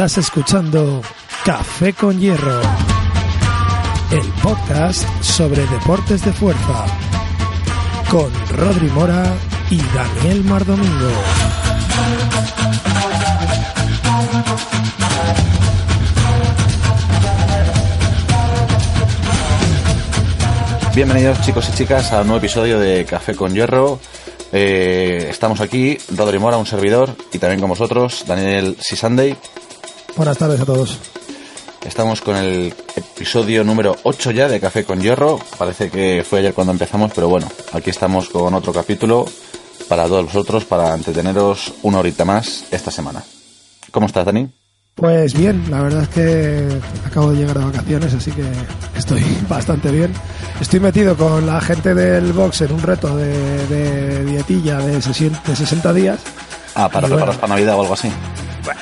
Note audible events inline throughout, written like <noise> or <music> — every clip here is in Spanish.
Estás escuchando Café con Hierro, el podcast sobre deportes de fuerza, con Rodri Mora y Daniel Mardomingo. Bienvenidos chicos y chicas a un nuevo episodio de Café con Hierro. Eh, estamos aquí, Rodri Mora, un servidor, y también con vosotros, Daniel Sisandey. Buenas tardes a todos. Estamos con el episodio número 8 ya de Café con Hierro. Parece que fue ayer cuando empezamos, pero bueno, aquí estamos con otro capítulo para todos vosotros, para entreteneros una horita más esta semana. ¿Cómo estás, Dani? Pues bien, la verdad es que acabo de llegar de vacaciones, así que estoy <laughs> bastante bien. Estoy metido con la gente del box en un reto de, de dietilla de 60 días. Ah, para preparar para Navidad o algo así.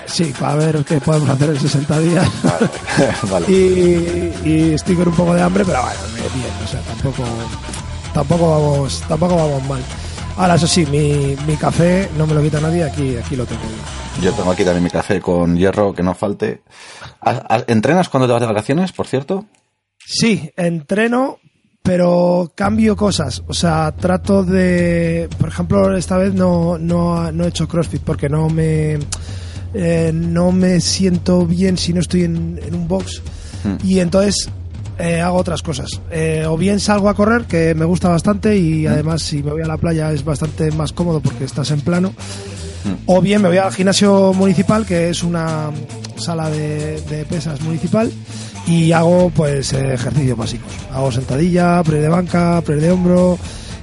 Sí, para ver qué podemos hacer en 60 días. Vale. <laughs> y, estoy con un poco de hambre, pero bueno, bien, o sea, tampoco, tampoco, vamos, tampoco vamos mal. Ahora, eso sí, mi, mi café no me lo quita nadie, aquí, aquí lo tengo yo. tengo aquí también mi café con hierro, que no falte. ¿Entrenas cuando te vas de vacaciones, por cierto? Sí, entreno, pero cambio cosas. O sea, trato de. Por ejemplo, esta vez no, no, no he hecho CrossFit porque no me. Eh, no me siento bien si no estoy en, un box. Hmm. Y entonces eh, hago otras cosas. Eh, o bien salgo a correr, que me gusta bastante, y hmm. además si me voy a la playa es bastante más cómodo porque estás en plano. Hmm. O bien me voy al gimnasio municipal, que es una sala de, de pesas municipal, y hago pues ejercicios básicos. Hago sentadilla, pre de banca, pre de hombro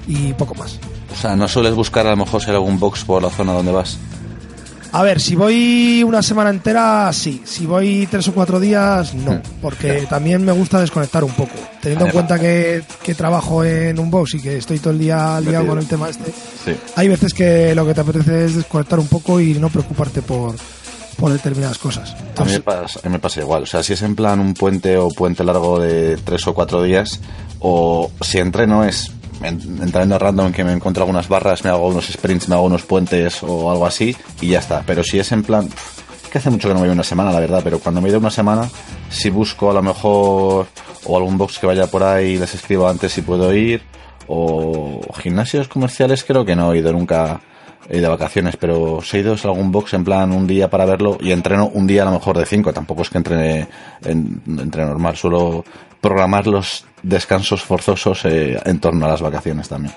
y poco más. O sea, ¿no sueles buscar a lo mejor si hay algún box por la zona donde vas? A ver, si voy una semana entera, sí. Si voy tres o cuatro días, no. Hmm. Porque también me gusta desconectar un poco. Teniendo en cuenta que, trabajo en un box y que estoy todo el día liado con el tema este, hay veces que lo que te apetece es desconectar un poco y no preocuparte por, por determinadas cosas. a, mí me pasa, me pasa igual. O sea, si es en plan un puente o puente largo de tres o cuatro días, o si entreno es entrando random que me encuentro algunas barras, me hago unos sprints, me hago unos puentes o algo así y ya está. Pero si es en plan, que hace mucho que no me voy una semana, la verdad, pero cuando me voy una semana, si busco a lo mejor o algún box que vaya por ahí, les escribo antes si puedo ir, o gimnasios comerciales creo que no he ido nunca he de vacaciones, pero se he ido a algún box en plan un día para verlo y entreno un día a lo mejor de cinco. Tampoco es que entrene, en, entre normal, suelo programar los descansos forzosos eh, en torno a las vacaciones también.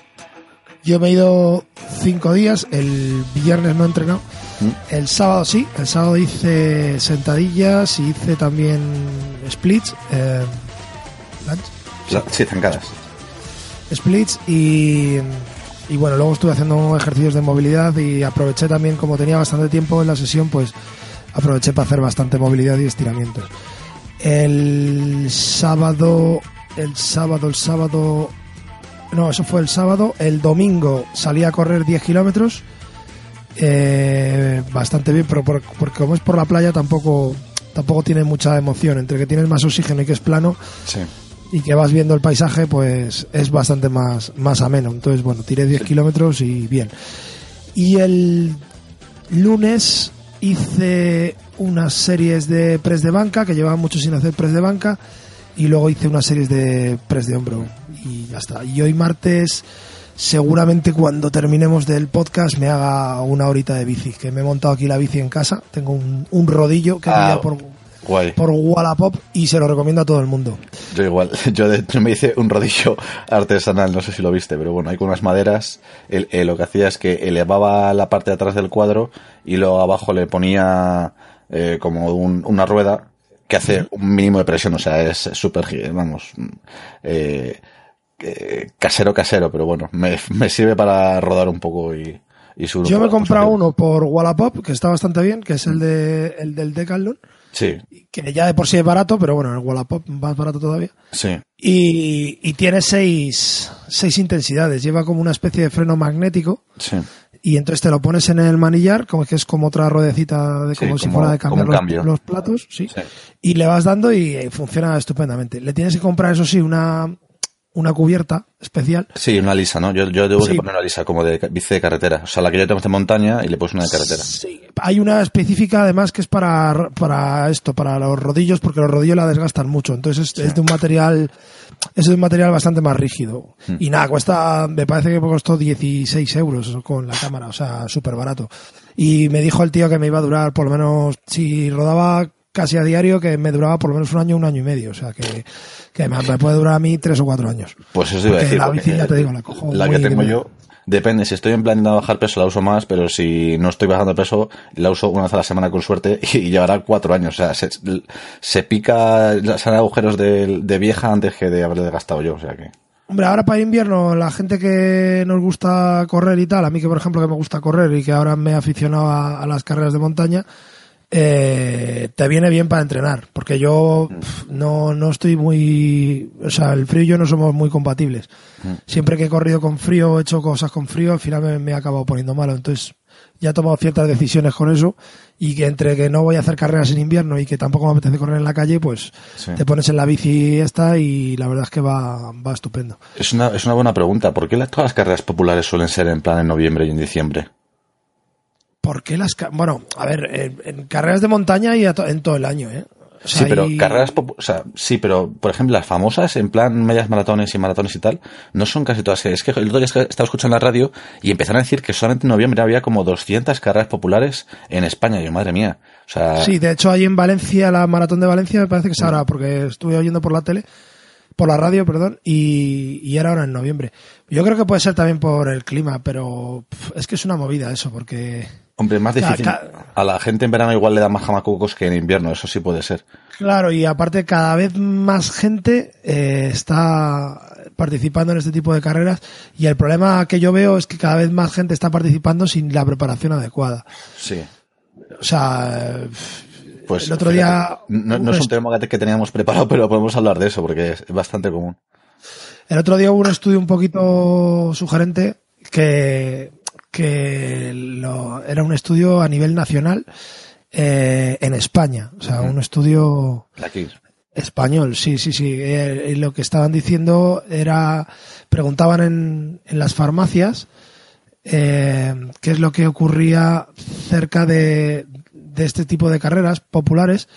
Yo me he ido cinco días, el viernes no he entrenado, ¿Mm? el sábado sí, el sábado hice sentadillas y hice también splits. Eh, sí, zancadas. Splits y y bueno, luego estuve haciendo ejercicios de movilidad y aproveché también, como tenía bastante tiempo en la sesión, pues aproveché para hacer bastante movilidad y estiramientos. El sábado, el sábado, el sábado, no, eso fue el sábado. El domingo salí a correr 10 kilómetros, eh, bastante bien, pero porque como es por la playa tampoco, tampoco tiene mucha emoción. Entre que tienes más oxígeno y que es plano, sí y que vas viendo el paisaje, pues es bastante más, más ameno. Entonces, bueno, tiré 10 kilómetros y bien. Y el lunes hice unas series de press de banca, que llevaba mucho sin hacer press de banca, y luego hice unas series de press de hombro. Y ya está. Y hoy martes, seguramente cuando terminemos del podcast, me haga una horita de bici, que me he montado aquí la bici en casa. Tengo un, un rodillo que ah, por por Wallapop y se lo recomiendo a todo el mundo. Yo igual, <laughs> yo, me hice un rodillo <laughs> artesanal, no sé si lo viste, pero bueno, hay con unas maderas, lo que hacía es que elevaba la parte de atrás del cuadro y luego abajo le ponía eh, como una rueda que hace un mínimo de presión, o sea, es súper, vamos, eh, eh, casero, casero, pero bueno, me, <laughs> sirve para rodar un poco y, y Yo me he comprado uno por Wallapop, que está bastante bien, que es el, de, el del Decathlon Sí. Que ya de por sí es barato, pero bueno, el Wallapop más barato todavía. Sí. Y, tiene seis, seis intensidades. Lleva como una especie de freno magnético. Sí. Y entonces te lo pones en el manillar, como que es como otra ruedecita de como si fuera de cambiar los, platos, sí. Y le vas dando y funciona estupendamente. Le tienes que comprar, eso sí, una, una cubierta especial. Sí, una lisa, ¿no? Yo, yo debo de Sí. poner una lisa como de bici de carretera. O sea, la que yo tengo es de montaña y le puse una de carretera. Sí, hay una específica además que es para, para esto, para los rodillos, porque los rodillos la desgastan mucho. Entonces es, es de un material, es de un material bastante más rígido. Hmm. Y nada, cuesta, me parece que costó 16 euros con la cámara, o sea, súper barato. Y me dijo el tío que me iba a durar por lo menos, si rodaba casi a diario, que me duraba por lo menos un año, un año y medio. O sea, que, que me, me puede durar a mí tres o cuatro años. Pues eso iba a decir. la porque bici, ya te digo, la cojo La muy que tengo yo, depende. Si estoy en plan de bajar peso, la uso más, pero si no estoy bajando peso, la uso una vez a la semana con suerte <laughs> y llevará cuatro años. O sea, se, se pica, salen agujeros de, de vieja antes que de haberle gastado yo. O sea que. Hombre, ahora para invierno, la gente que nos gusta correr y tal, a mí que por ejemplo que me gusta correr y que ahora me he aficionado a, a las carreras de montaña, eh, te viene bien para entrenar, porque yo pf, no, no estoy muy, o sea, el frío y yo no somos muy compatibles. Siempre que he corrido con frío, he hecho cosas con frío, al final me, me he acabado poniendo malo, entonces ya he tomado ciertas decisiones con eso y que entre que no voy a hacer carreras en invierno y que tampoco me apetece correr en la calle, pues Sí. te pones en la bici esta y la verdad es que va, va estupendo. Es una, es una buena pregunta. ¿Por qué las- todas las carreras populares suelen ser en plan en noviembre y en diciembre? ¿Por qué las... Bueno, a ver, en, en carreras de montaña y to- en todo el año, ¿eh? O Sí, pero hay- carreras, popu- o sea, sí, pero por ejemplo las famosas en plan medias maratones y maratones y tal, no son casi todas. Es que el otro día estaba escuchando la radio y empezaron a decir que solamente en noviembre había como 200 carreras populares en España. Y yo, madre mía. O sea, Sí, de hecho, ahí en Valencia, la maratón de Valencia, me parece que es ahora, porque estuve oyendo por la tele, por la radio, perdón, y, y era ahora en noviembre. Yo creo que puede ser también por el clima, pero es que es una movida eso, porque... hombre, más difícil. A la gente en verano igual le da más jamacucos que en invierno, eso sí puede ser. Claro, y aparte cada vez más gente eh, está participando en este tipo de carreras y el problema que yo veo es que cada vez más gente está participando sin la preparación adecuada. Sí. O sea, Pues El otro fíjate, día- No, no es un tema que teníamos preparado, pero podemos hablar de eso porque es bastante común. El otro día hubo un estudio un poquito sugerente que, que lo- era un estudio a nivel nacional eh, en España. O sea, un estudio Aquí. español, sí, sí, sí. Eh, lo que estaban diciendo era, preguntaban en, en las farmacias eh, qué es lo que ocurría cerca de, de este tipo de carreras populares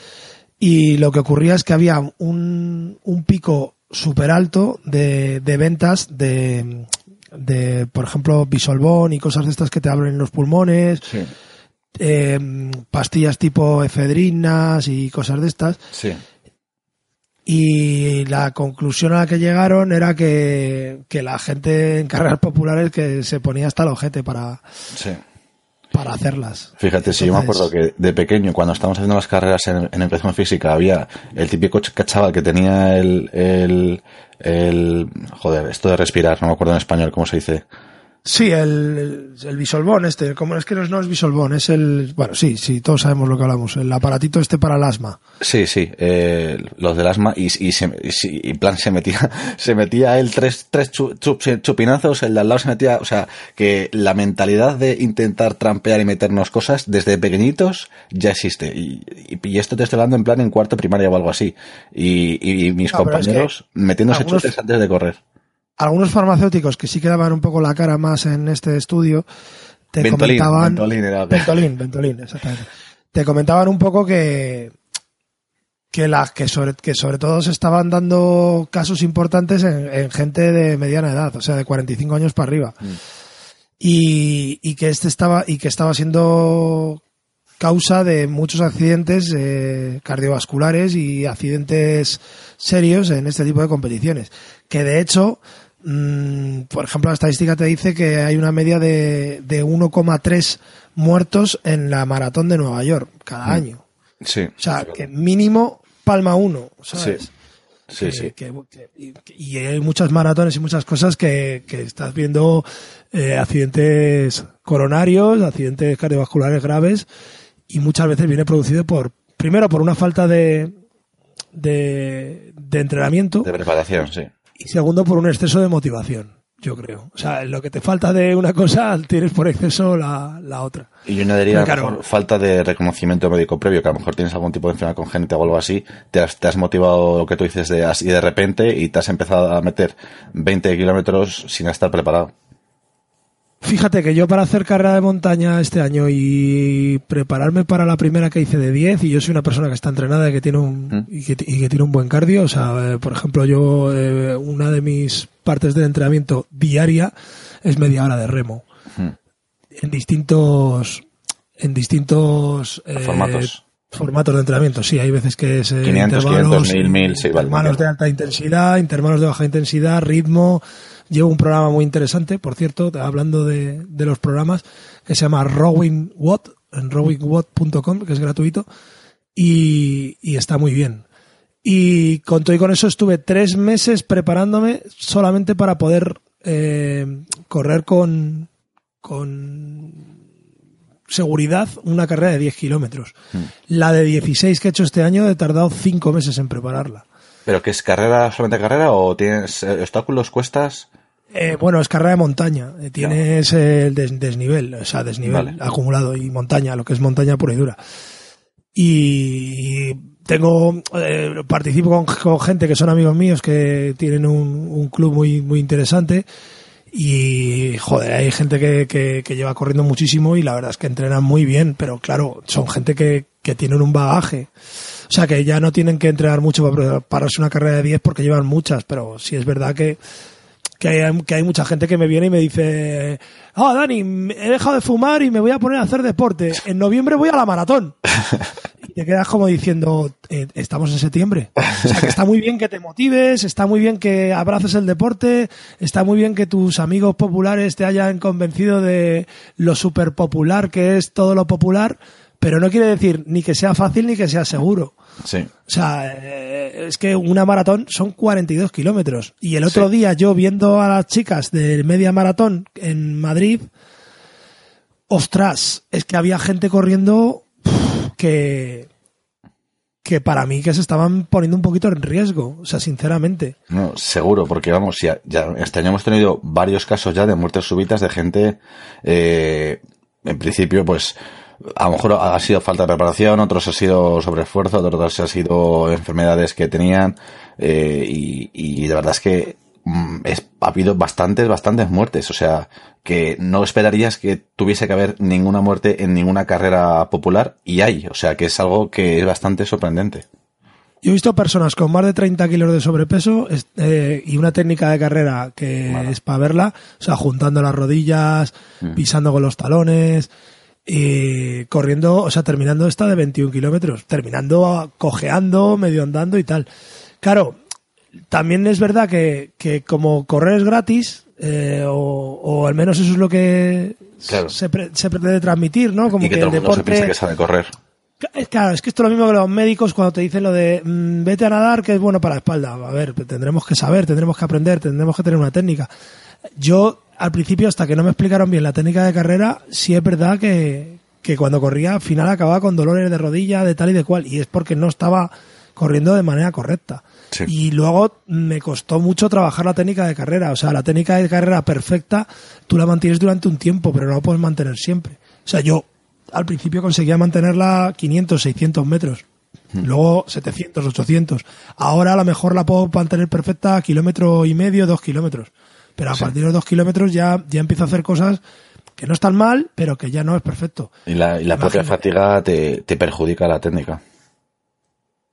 y lo que ocurría es que había un, un pico súper alto de, de ventas de, de, por ejemplo, bisolbón y cosas de estas que te abren los pulmones, Sí. eh, pastillas tipo efedrinas y cosas de estas. Sí. Y la conclusión a la que llegaron era que, que la gente en carreras populares que se ponía hasta el ojete para, Sí. Para hacerlas. Fíjate, si yo me acuerdo que de pequeño, cuando estábamos haciendo las carreras en, en educación física, había el típico ch- chaval que tenía el, el, el, joder, esto de respirar, no me acuerdo en español cómo se dice. Sí, el, el, bisolbón este, como es que no es, no es bisolbón, es el, bueno, sí, sí, todos sabemos lo que hablamos, el aparatito este para el asma. Sí, sí, eh, los del asma y, y, se, y, en plan se metía, <laughs> se metía él tres, tres chu- chu- chupinazos, el de al lado se metía, o sea, que la mentalidad de intentar trampear y meternos cosas desde pequeñitos ya existe. Y, y, esto te estoy hablando en plan en cuarto primaria o algo así. Y, y mis es compañeros metiéndose algunos- chutes antes de correr. Algunos farmacéuticos que sí que daban un poco la cara más en este estudio, te Ventolin, comentaban... Ventolin era- Ventolin, Ventolin, exactamente. Te comentaban un poco que que la que sobre que sobre todo se estaban dando casos importantes en, en gente de mediana edad, o sea, de 45 años para arriba. Y, y que este estaba y que estaba siendo causa de muchos accidentes eh, cardiovasculares y accidentes serios en este tipo de competiciones. Que de hecho, mm, por ejemplo, la estadística te dice que hay una media de, de 1,3 muertos en la maratón de Nueva York cada año. Sí. O sea, que mínimo palma uno, ¿sabes? Sí. Sí, que- sí. que- que- y, hay muchas maratones y muchas cosas que, que estás viendo eh, accidentes coronarios, accidentes cardiovasculares graves y muchas veces viene producido por, primero por una falta de, de, de entrenamiento De preparación, sí. Y segundo por un exceso de motivación. yo creo. O sea, lo que te falta de una cosa, tienes por exceso la, la otra. Y yo añadiría Pero a lo claro. falta de reconocimiento médico previo, que a lo mejor tienes algún tipo de enfermedad congénita o algo así, te has, te has motivado lo que tú dices de así de repente y te has empezado a meter 20 kilómetros sin estar preparado. Fíjate que yo para hacer carrera de montaña este año y prepararme para la primera que hice de 10, y yo soy una persona que está entrenada y que tiene un, ¿Mm? y que, y que tiene un buen cardio, o sea, eh, por ejemplo, yo, eh, una de mis partes de entrenamiento diaria es media hora de remo. Mm. En distintos, en distintos eh, Formatos. formatos de entrenamiento, sí, hay veces que es eh, 500, intervalos, 500, 1000, 1000, sí, vale, intervalos de alta intensidad, intervalos de baja intensidad, ritmo. Llevo un programa muy interesante, por cierto, hablando de, de los programas, que se llama Rowing Watt, en rowingwatt.com, que es gratuito, y, y está muy bien. Y con todo y con eso estuve tres meses preparándome solamente para poder eh, correr con, con seguridad una carrera de 10 kilómetros. La de 16 que he hecho este año he tardado cinco meses en prepararla. ¿Pero que es carrera, solamente carrera o tienes eh, obstáculos, cuestas? Eh, bueno, es carrera de montaña. Eh, Tienes el des- desnivel, o sea, desnivel Vale. acumulado y montaña, lo que es montaña pura y dura. Y tengo, eh, participo con, con gente que son amigos míos que tienen un, un club muy, muy interesante. Y, joder, hay gente que, que, que lleva corriendo muchísimo y la verdad es que entrenan muy bien, pero claro, son gente que, que tienen un bagaje. O sea, que ya no tienen que entrenar mucho para prepararse una carrera de 10 porque llevan muchas, pero sí es verdad que, que hay, que hay mucha gente que me viene y me dice, ah, Dani, he dejado de fumar y me voy a poner a hacer deporte. En noviembre voy a la maratón. <laughs> Y te quedas como diciendo, eh, estamos en septiembre. O sea, que está muy bien que te motives, está muy bien que abraces el deporte, está muy bien que tus amigos populares te hayan convencido de lo súper popular que es todo lo popular, pero no quiere decir ni que sea fácil ni que sea seguro. Sí. O sea, eh, es que una maratón son 42 kilómetros. Y el otro Sí. día yo viendo a las chicas de media maratón en Madrid, ostras, es que había gente corriendo que que para mí que se estaban poniendo un poquito en riesgo, o sea, sinceramente. No, seguro, porque vamos, ya, ya este año hemos tenido varios casos ya de muertes súbitas de gente, eh, en principio, pues, a lo mejor ha sido falta de preparación, otros ha sido sobreesfuerzo, otros ha sido enfermedades que tenían, eh, y, y la verdad es que mm, es, ha habido bastantes, bastantes muertes, o sea, que no esperarías que tuviese que haber ninguna muerte en ninguna carrera popular, y hay, o sea, que es algo que es bastante sorprendente. Yo he visto personas con más de 30 kilos de sobrepeso es- eh, y una técnica de carrera que Vale. es para verla, o sea, juntando las rodillas, pisando con los talones, y corriendo, o sea, terminando esta de 21 kilómetros, terminando cojeando, medio andando y tal. Claro, también es verdad que, que como correr es gratis, eh, o, o al menos eso es lo que Claro. se, pre- se pretende transmitir, ¿no? Como y que, que todo el se deporte... piensa que sabe correr. Es Claro, es que esto es lo mismo que los médicos cuando te dicen lo de mm, vete a nadar que es bueno para la espalda. A ver, tendremos que saber, tendremos que aprender, tendremos que tener una técnica. Yo, al principio, hasta que no me explicaron bien la técnica de carrera, sí es verdad que, que cuando corría, al final acababa con dolores de rodilla, de tal y de cual. Y es porque no estaba corriendo de manera correcta. Sí. Y luego me costó mucho trabajar la técnica de carrera. O sea, la técnica de carrera perfecta, tú la mantienes durante un tiempo, pero no la puedes mantener siempre. O sea, yo al principio conseguía mantenerla 500, 600 metros. Luego 700, 800. Ahora a lo mejor la puedo mantener perfecta a kilómetro y medio, dos kilómetros. Pero a Sí. partir de los dos kilómetros ya, ya empiezo a hacer cosas que no están mal, pero que ya no es perfecto. Y la, y la propia fatiga te, te perjudica la técnica.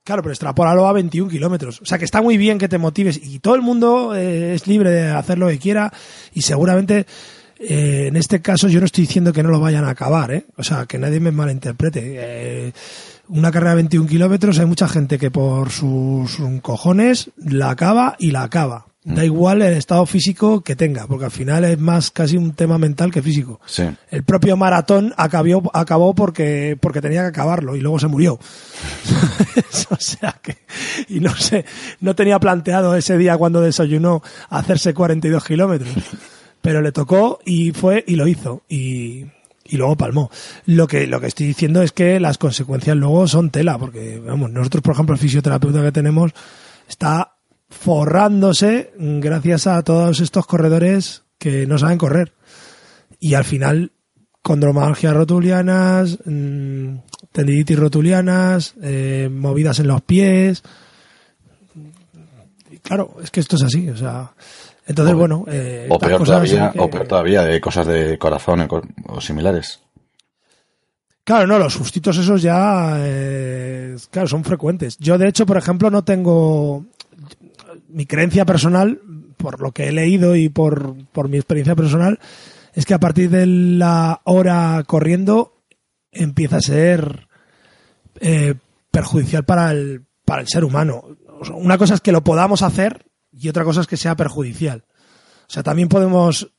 Claro, pero extrapólalo a 21 kilómetros. O sea que está muy bien que te motives y todo el mundo eh, es libre de hacer lo que quiera y seguramente eh, en este caso yo no estoy diciendo que no lo vayan a acabar, ¿eh? O sea, que nadie me malinterprete. Eh, una carrera de 21 kilómetros hay mucha gente que por sus cojones la acaba y la acaba. Da igual el estado físico que tenga, porque al final es más casi un tema mental que físico. Sí. El propio maratón acabó, acabó porque, porque tenía que acabarlo y luego se murió. <laughs> o sea que, y no sé, no tenía planteado ese día cuando desayunó hacerse 42 kilómetros. <laughs> Pero le tocó y fue y lo hizo. Y, y luego palmó. Lo que, lo que estoy diciendo es que las consecuencias luego son tela, porque, vamos, nosotros, por ejemplo, el fisioterapeuta que tenemos está forrándose gracias a todos estos corredores que no saben correr. Y al final, condromalgias rotulianas, mmm, tendinitis rotulianas, eh, movidas en los pies. Y claro, es que esto es así, o sea. Entonces, O- bueno. eh, O peor, todavía, que- o peor todavía, de cosas de corazón o- o similares. Claro, no, los sustitos esos ya, eh, claro, son frecuentes. Yo, de hecho, por ejemplo, no tengo mi creencia personal, por lo que he leído y por, por mi experiencia personal, es que a partir de la hora corriendo empieza a ser eh, perjudicial para el, para el ser humano. O sea, Una cosa es que lo podamos hacer y otra cosa es que sea perjudicial. O sea, también podemos.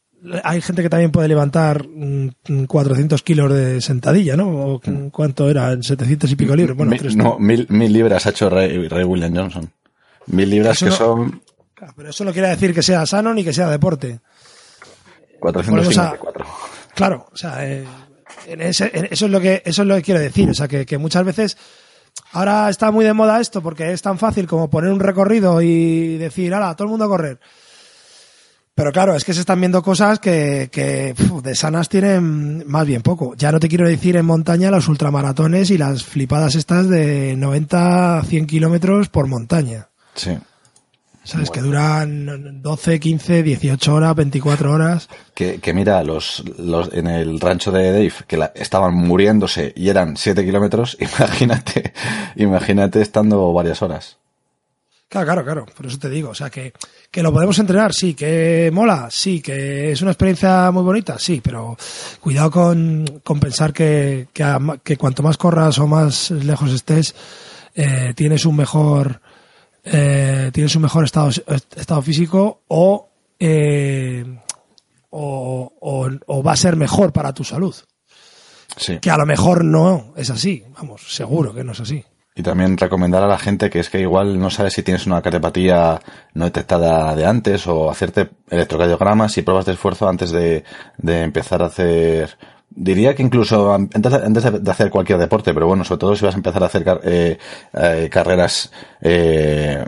Hay gente que también puede levantar mm, 400 kilos de sentadilla, ¿no? O, ¿Cuánto era? ¿En 700 y pico libras? Bueno, Mi- tres- no, mil, mil libras ha hecho Ray, Ray William Johnson. Mil libras que son Pero eso no quiere decir que sea sano ni que sea deporte. 454. Claro, o sea, eh, en ese- en- eso es lo que eso es lo que quiero decir, o sea, que, que muchas veces ahora está muy de moda esto porque es tan fácil como poner un recorrido y decir, "Hala, todo el mundo a correr." Pero claro, es que se están viendo cosas que, que pf, de sanas tienen más bien poco. Ya no te quiero decir en montaña los ultramaratones y las flipadas estas de 90 100 kilómetros por montaña. Sí. ¿Sabes? Bueno. Que duran 12, 15, 18 horas, 24 horas. Que, que mira, los, los en el rancho de Dave, que la- estaban muriéndose y eran 7 kilómetros, <laughs> imagínate, imagínate estando varias horas. Claro, claro, claro. Por eso te digo. O sea, que, que lo podemos entrenar, sí. Que mola, sí. Que es una experiencia muy bonita, sí. Pero cuidado con, con pensar que, que, a que cuanto más corras o más lejos estés, eh, tienes un mejor, eh, tienes un mejor estado, estado físico o, eh, o, o, o va a ser mejor para tu salud. Sí. Que a lo mejor no es así. Vamos, seguro que no es así. Y también recomendar a la gente que es que igual no sabes si tienes una cardiopatía no detectada de antes o hacerte electrocardiogramas y pruebas de esfuerzo antes de, de empezar a hacer. Diría que incluso an- antes de, antes de- hacer cualquier deporte, pero bueno, sobre todo si vas a empezar a hacer car- eh, eh, carreras eh,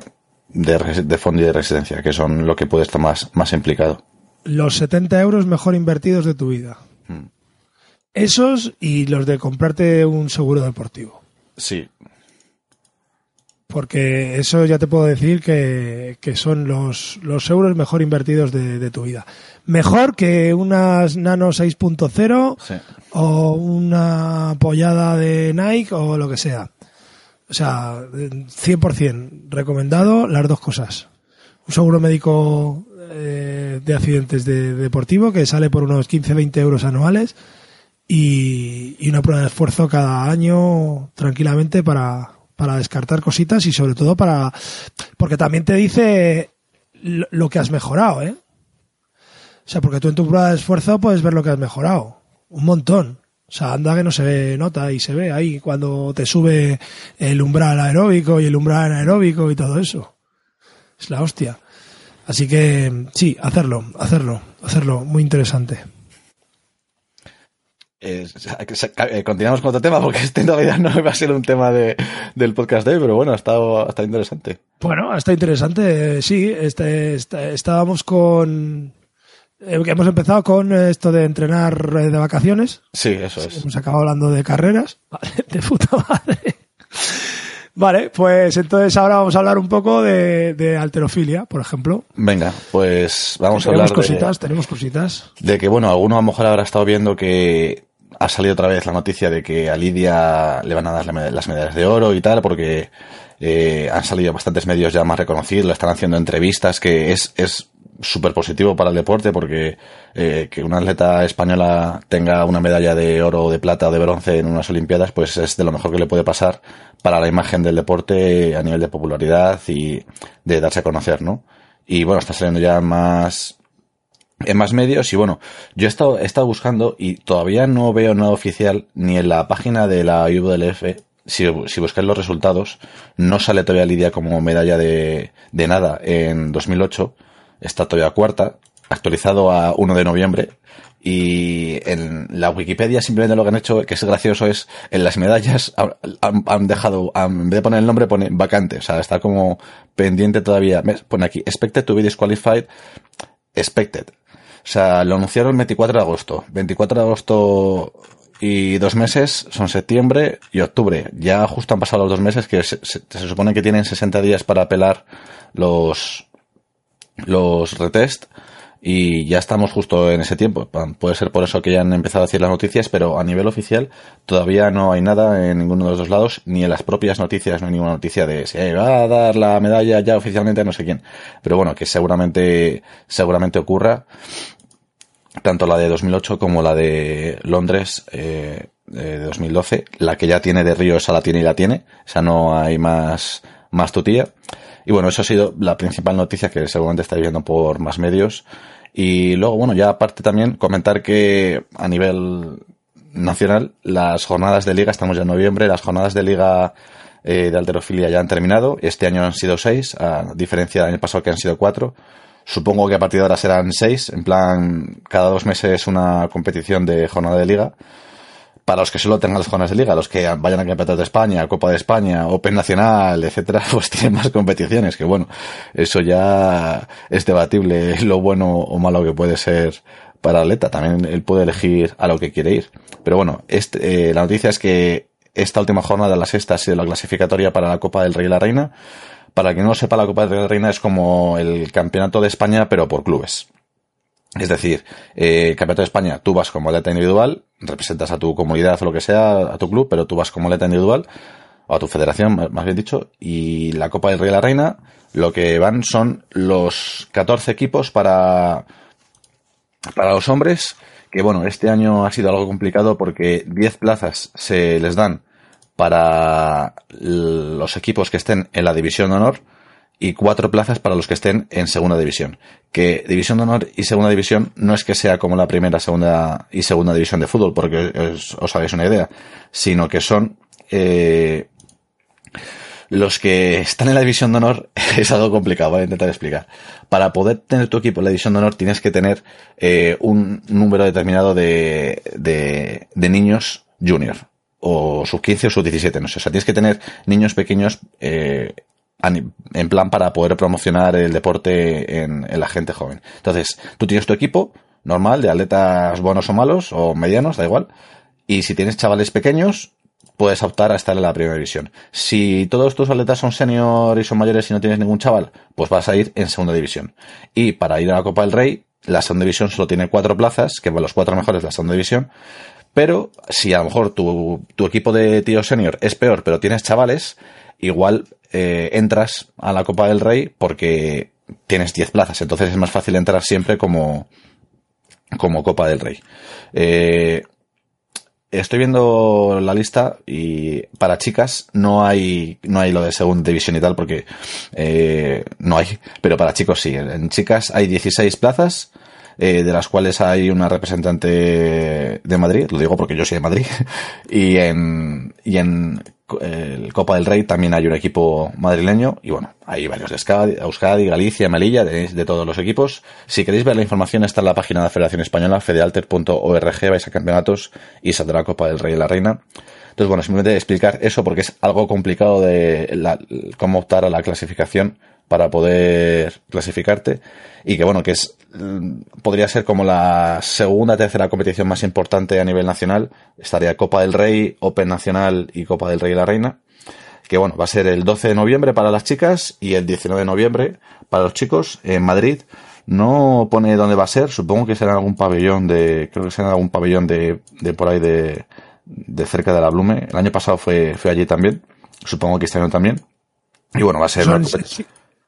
de fondo y de resistencia, que son lo que puede estar más, más implicado. los 70 euros mejor invertidos de tu vida. Mm. Esos y los de comprarte un seguro deportivo. Sí, Porque eso ya te puedo decir que, que son los, los euros mejor invertidos de, de tu vida. Mejor que unas Nano 6.0 sí. o una apoyada de Nike o lo que sea. O sea, 100% recomendado las dos cosas. Un seguro médico eh, de accidentes de, deportivo que sale por unos 15-20 euros anuales y, y una prueba de esfuerzo cada año tranquilamente para, para descartar cositas y sobre todo para... Porque también te dice lo, que has mejorado, ¿eh? O sea, porque tú en tu prueba de esfuerzo puedes ver lo que has mejorado. Un montón. O sea, anda que no se nota y se ve ahí cuando te sube el umbral aeróbico y el umbral anaeróbico y todo eso. Es la hostia. Así que sí, hacerlo, hacerlo, hacerlo. Muy interesante. Eh, eh, continuamos con otro tema, porque este en realidad no va a ser un tema de, del podcast de hoy, pero bueno, ha estado, ha estado interesante. Bueno, está interesante. eh, Sí, este, este- estábamos con... eh, hemos empezado con esto de entrenar de vacaciones. Sí, eso es. Hemos acabado hablando de carreras. <laughs> Vale, de puta madre. Vale, pues entonces ahora vamos a hablar un poco de, de alterofilia, por ejemplo. Venga, pues vamos a tenemos hablar cositas, de, tenemos cositas. de que, bueno, alguno a lo mejor habrá estado viendo que ha salido otra vez la noticia de que a Lidia le van a dar las medallas de oro y tal, porque eh, han salido bastantes medios ya más reconocidos, le están haciendo entrevistas, que es es súper positivo para el deporte, porque eh, que una atleta española tenga una medalla de oro, de plata o de bronce en unas Olimpiadas, pues es de lo mejor que le puede pasar para la imagen del deporte a nivel de popularidad y de darse a conocer, ¿no? Y bueno, está saliendo ya más en más medios y bueno, yo he estado, he estado buscando y todavía no veo nada oficial ni en la página de la IWLF. Si, si buscáis los resultados, no sale todavía Lidia como medalla de, de nada en 2008. Está todavía cuarta, actualizado a 1 de noviembre. Y en la Wikipedia simplemente lo que han hecho, que es gracioso, es en las medallas han, dejado, en vez de poner el nombre, pone vacante. O sea, está como pendiente todavía. Pone aquí, expected to be disqualified, expected. O sea, lo anunciaron el 24 de agosto. 24 de agosto y dos meses son septiembre y octubre. Ya justo han pasado los dos meses que se, se supone que tienen 60 días para apelar los, los retest y ya estamos justo en ese tiempo. Puede ser por eso que ya han empezado a decir las noticias, pero a nivel oficial todavía no hay nada en ninguno de los dos lados, ni en las propias noticias no hay ninguna noticia de si va a dar la medalla ya oficialmente a no sé quién. Pero bueno, que seguramente, seguramente ocurra, tanto la de 2008 como la de Londres, eh, de 2012. La que ya tiene de Río, esa la tiene y la tiene. O sea, no hay más, más tutía. Y bueno, eso ha sido la principal noticia que seguramente estáis viendo por más medios. Y luego, bueno, ya aparte también comentar que a nivel nacional, las jornadas de liga, estamos ya en noviembre, las jornadas de liga eh, de alterofilia ya han terminado. Este año han sido seis, a diferencia del año pasado que han sido cuatro. Supongo que a partir de ahora serán seis, en plan, cada dos meses una competición de jornada de liga para los que solo tengan las jornadas de liga, los que vayan a Campeonato de España, Copa de España, Open Nacional, etcétera, <laughs> pues tienen más competiciones, que bueno, eso ya es debatible <laughs> lo bueno o malo que puede ser para el atleta, también él puede elegir a lo que quiere ir. Pero bueno, este, eh, la noticia es que esta última jornada, la sexta, ha sido la clasificatoria para la Copa del Rey y la Reina. Para quien no sepa, la Copa del Rey y la Reina es como el Campeonato de España, pero por clubes. Es decir, eh, Campeonato de España, tú vas como atleta individual, representas a tu comunidad o lo que sea, a tu club, pero tú vas como atleta individual, o a tu federación, más bien dicho, y la Copa del Rey y la Reina, lo que van son los 14 equipos para, para los hombres, que bueno, este año ha sido algo complicado porque 10 plazas se les dan para los equipos que estén en la división de honor, y cuatro plazas para los que estén en segunda división. Que división de honor y segunda división no es que sea como la primera, segunda y segunda división de fútbol, porque os, os hagáis una idea, sino que son eh, los que están en la división de honor <laughs> es algo complicado, voy a intentar explicar. Para poder tener tu equipo en la división de honor tienes que tener eh, un número determinado de, de, de niños junior o sub 15 o sub 17, no sé. O sea, tienes que tener niños pequeños eh, en plan para poder promocionar el deporte en, la gente joven. Entonces, tú tienes tu equipo normal de atletas buenos o malos o medianos, da igual. Y si tienes chavales pequeños, puedes optar a estar en la primera división. Si todos tus atletas son senior y son mayores y no tienes ningún chaval, pues vas a ir en segunda división. Y para ir a la Copa del Rey, la segunda división solo tiene cuatro plazas, que van los cuatro mejores de la segunda división. Pero si a lo mejor tu, tu equipo de tío senior es peor, pero tienes chavales, igual eh, entras a la Copa del Rey porque tienes 10 plazas, entonces es más fácil entrar siempre como, como Copa del Rey. Eh, estoy viendo la lista y para chicas no hay no hay lo de segunda división y tal porque eh, no hay, pero para chicos sí. En chicas hay 16 plazas. De las cuales hay una representante de Madrid, lo digo porque yo soy de Madrid, <laughs> y en, y en Copa del Rey también hay un equipo madrileño y bueno, hay varios de Euskadi, Galicia, Melilla, de, todos los equipos. Si queréis ver la información está en la página de la Federación Española, fedealter.org, vais a campeonatos y saldrá Copa del Rey y la Reina. Entonces, bueno, simplemente explicar eso porque es algo complicado de la, cómo optar a la clasificación para poder clasificarte y que bueno, que es mm, podría ser como la segunda, tercera competición más importante a nivel nacional. Estaría Copa del Rey, Open Nacional y Copa del Rey y la Reina. Que bueno, va a ser el 12 de noviembre para las chicas y el 19 de noviembre para los chicos en Madrid. No pone dónde va a ser, supongo que será en algún pabellón de, creo que será en algún pabellón de, de por ahí de, de cerca de la Blume. El año pasado fue, fue allí también. Supongo que este año también. Y bueno, va a ser...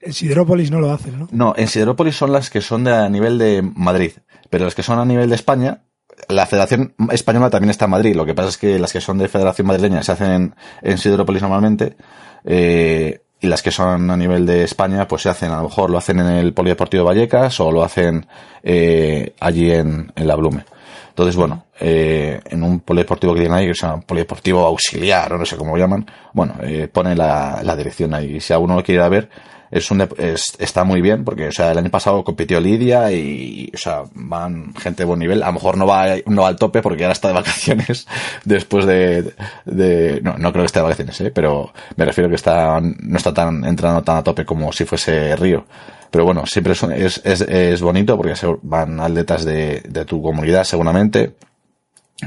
En Siderópolis no lo hacen, ¿no? No, en Siderópolis son las que son de, a nivel de Madrid, pero las que son a nivel de España, la Federación Española también está en Madrid. Lo que pasa es que las que son de Federación Madrileña se hacen en, en Siderópolis normalmente, eh, y las que son a nivel de España, pues se hacen, a lo mejor lo hacen en el Polideportivo Vallecas o lo hacen eh, allí en, en la Blume. Entonces, bueno, eh, en un polideportivo que tiene ahí, que se llama polideportivo auxiliar, o no sé cómo lo llaman, bueno, eh, pone la, la dirección ahí. Si alguno lo quiere ver, es un es- está muy bien porque o sea el año pasado compitió Lidia y o sea van gente de buen nivel a lo mejor no va no va al tope porque ahora está de vacaciones <laughs> después de, de no no creo que esté de vacaciones ¿eh? pero me refiero que está no está tan entrando tan a tope como si fuese Río pero bueno siempre es, es, es, es bonito porque se- van atletas de, de tu comunidad seguramente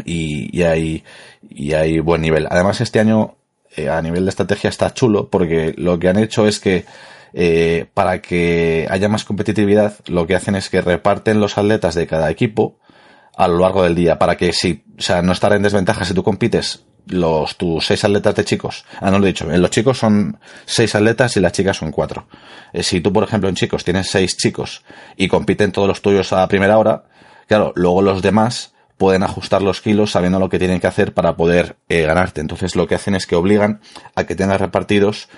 y, y hay y hay buen nivel. Además este año eh, a nivel de estrategia está chulo porque lo que han hecho es que eh, para que haya más competitividad lo que hacen es que reparten los atletas de cada equipo a lo largo del día para que si o sea no estar en desventaja si tú compites los tus seis atletas de chicos ah no lo he dicho en los chicos son seis atletas y las chicas son cuatro Eh, si tú por ejemplo en chicos tienes seis chicos y compiten todos los tuyos a primera hora claro luego los demás pueden ajustar los kilos sabiendo lo que tienen que hacer para poder eh, ganarte. Entonces lo que hacen es que obligan a que tengas repartidos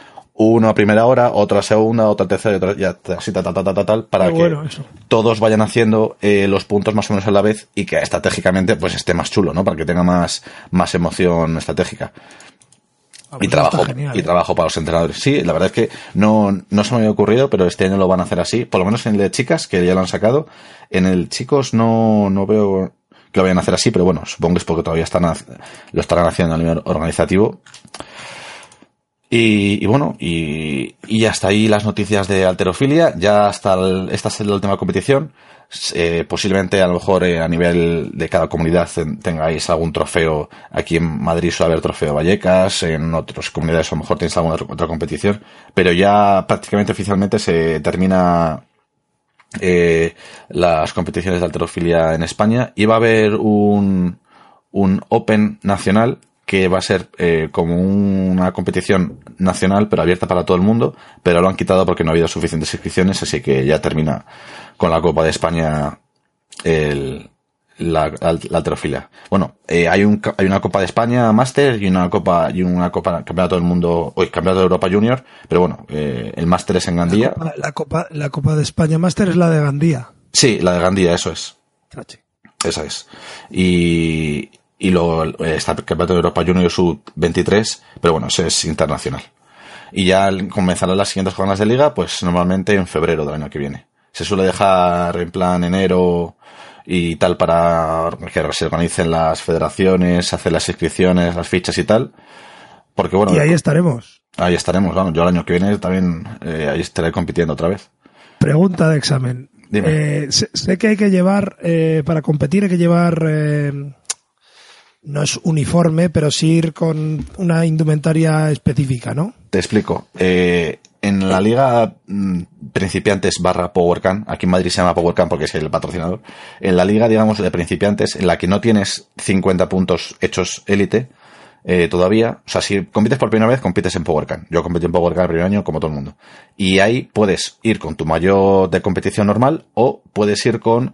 uno a primera hora, otro a segunda, otro a tercera, y otro ya así tal, tal, tal, tal, tal, para que bueno todos vayan haciendo eh, los puntos más o menos a la vez y que estratégicamente pues esté más chulo, ¿no? Para que tenga más, más emoción estratégica Ah, y pues trabajo está genial, y ¿eh? trabajo para los entrenadores. Sí, la verdad es que no, no se me había ocurrido, pero este año lo van a hacer así. Por lo menos en el de chicas, que ya lo han sacado. En el chicos no, no veo que lo vayan a hacer así, pero bueno, supongo que es porque todavía están, lo estarán haciendo a nivel organizativo. Y, bueno, y, y hasta ahí las noticias de alterofilia. Ya hasta esta es la última competición. Eh, posiblemente a lo mejor eh, a nivel de cada comunidad ten- tengáis algún trofeo. Aquí en Madrid suele haber trofeo Vallecas, en otras comunidades a lo mejor tenéis alguna otra, otra competición. Pero ya prácticamente oficialmente se termina eh, las competiciones de alterofilia en España y va a haber un, un Open nacional que va a ser eh, como una competición nacional pero abierta para todo el mundo, pero lo han quitado porque no ha habido suficientes inscripciones, así que ya termina con la Copa de España el, la, la, la alterofilia. Bueno, eh, hay, un, hay una Copa de España Máster y una Copa y una Copa Campeonato del Mundo, hoy Campeonato de Europa Junior, pero bueno, eh, el Máster es en Gandía. La, la Copa, la Copa de España Master es la de Gandía. Sí, la de Gandía, eso es. Chachi. Esa es. Y, y luego eh, está el Campeonato de Europa Junior Sub-23, pero bueno, es internacional. Y ya comenzarán las siguientes jornadas de liga, pues normalmente en febrero del año que viene. Se suele dejar en plan enero y tal para que se organicen las federaciones, hacer las inscripciones, las fichas y tal. Porque bueno, Y ahí estaremos. ahí estaremos, vamos. Yo el año que viene también eh, ahí estaré compitiendo otra vez. Pregunta de examen. Dime. Eh, sé, sé que hay que llevar, eh, para competir hay que llevar, no es uniforme, pero sí ir con una indumentaria específica, ¿no? Te explico. Eh, en la liga mm, principiantes barra PowerCan, aquí en Madrid se llama PowerCan porque es el patrocinador, en la liga, digamos, de principiantes, en la que no tienes 50 puntos hechos élite eh, todavía, o sea, si compites por primera vez, compites en PowerCan. Yo competí en PowerCan el primer año, como todo el mundo. Y ahí puedes ir con tu mayo de competición normal o puedes ir con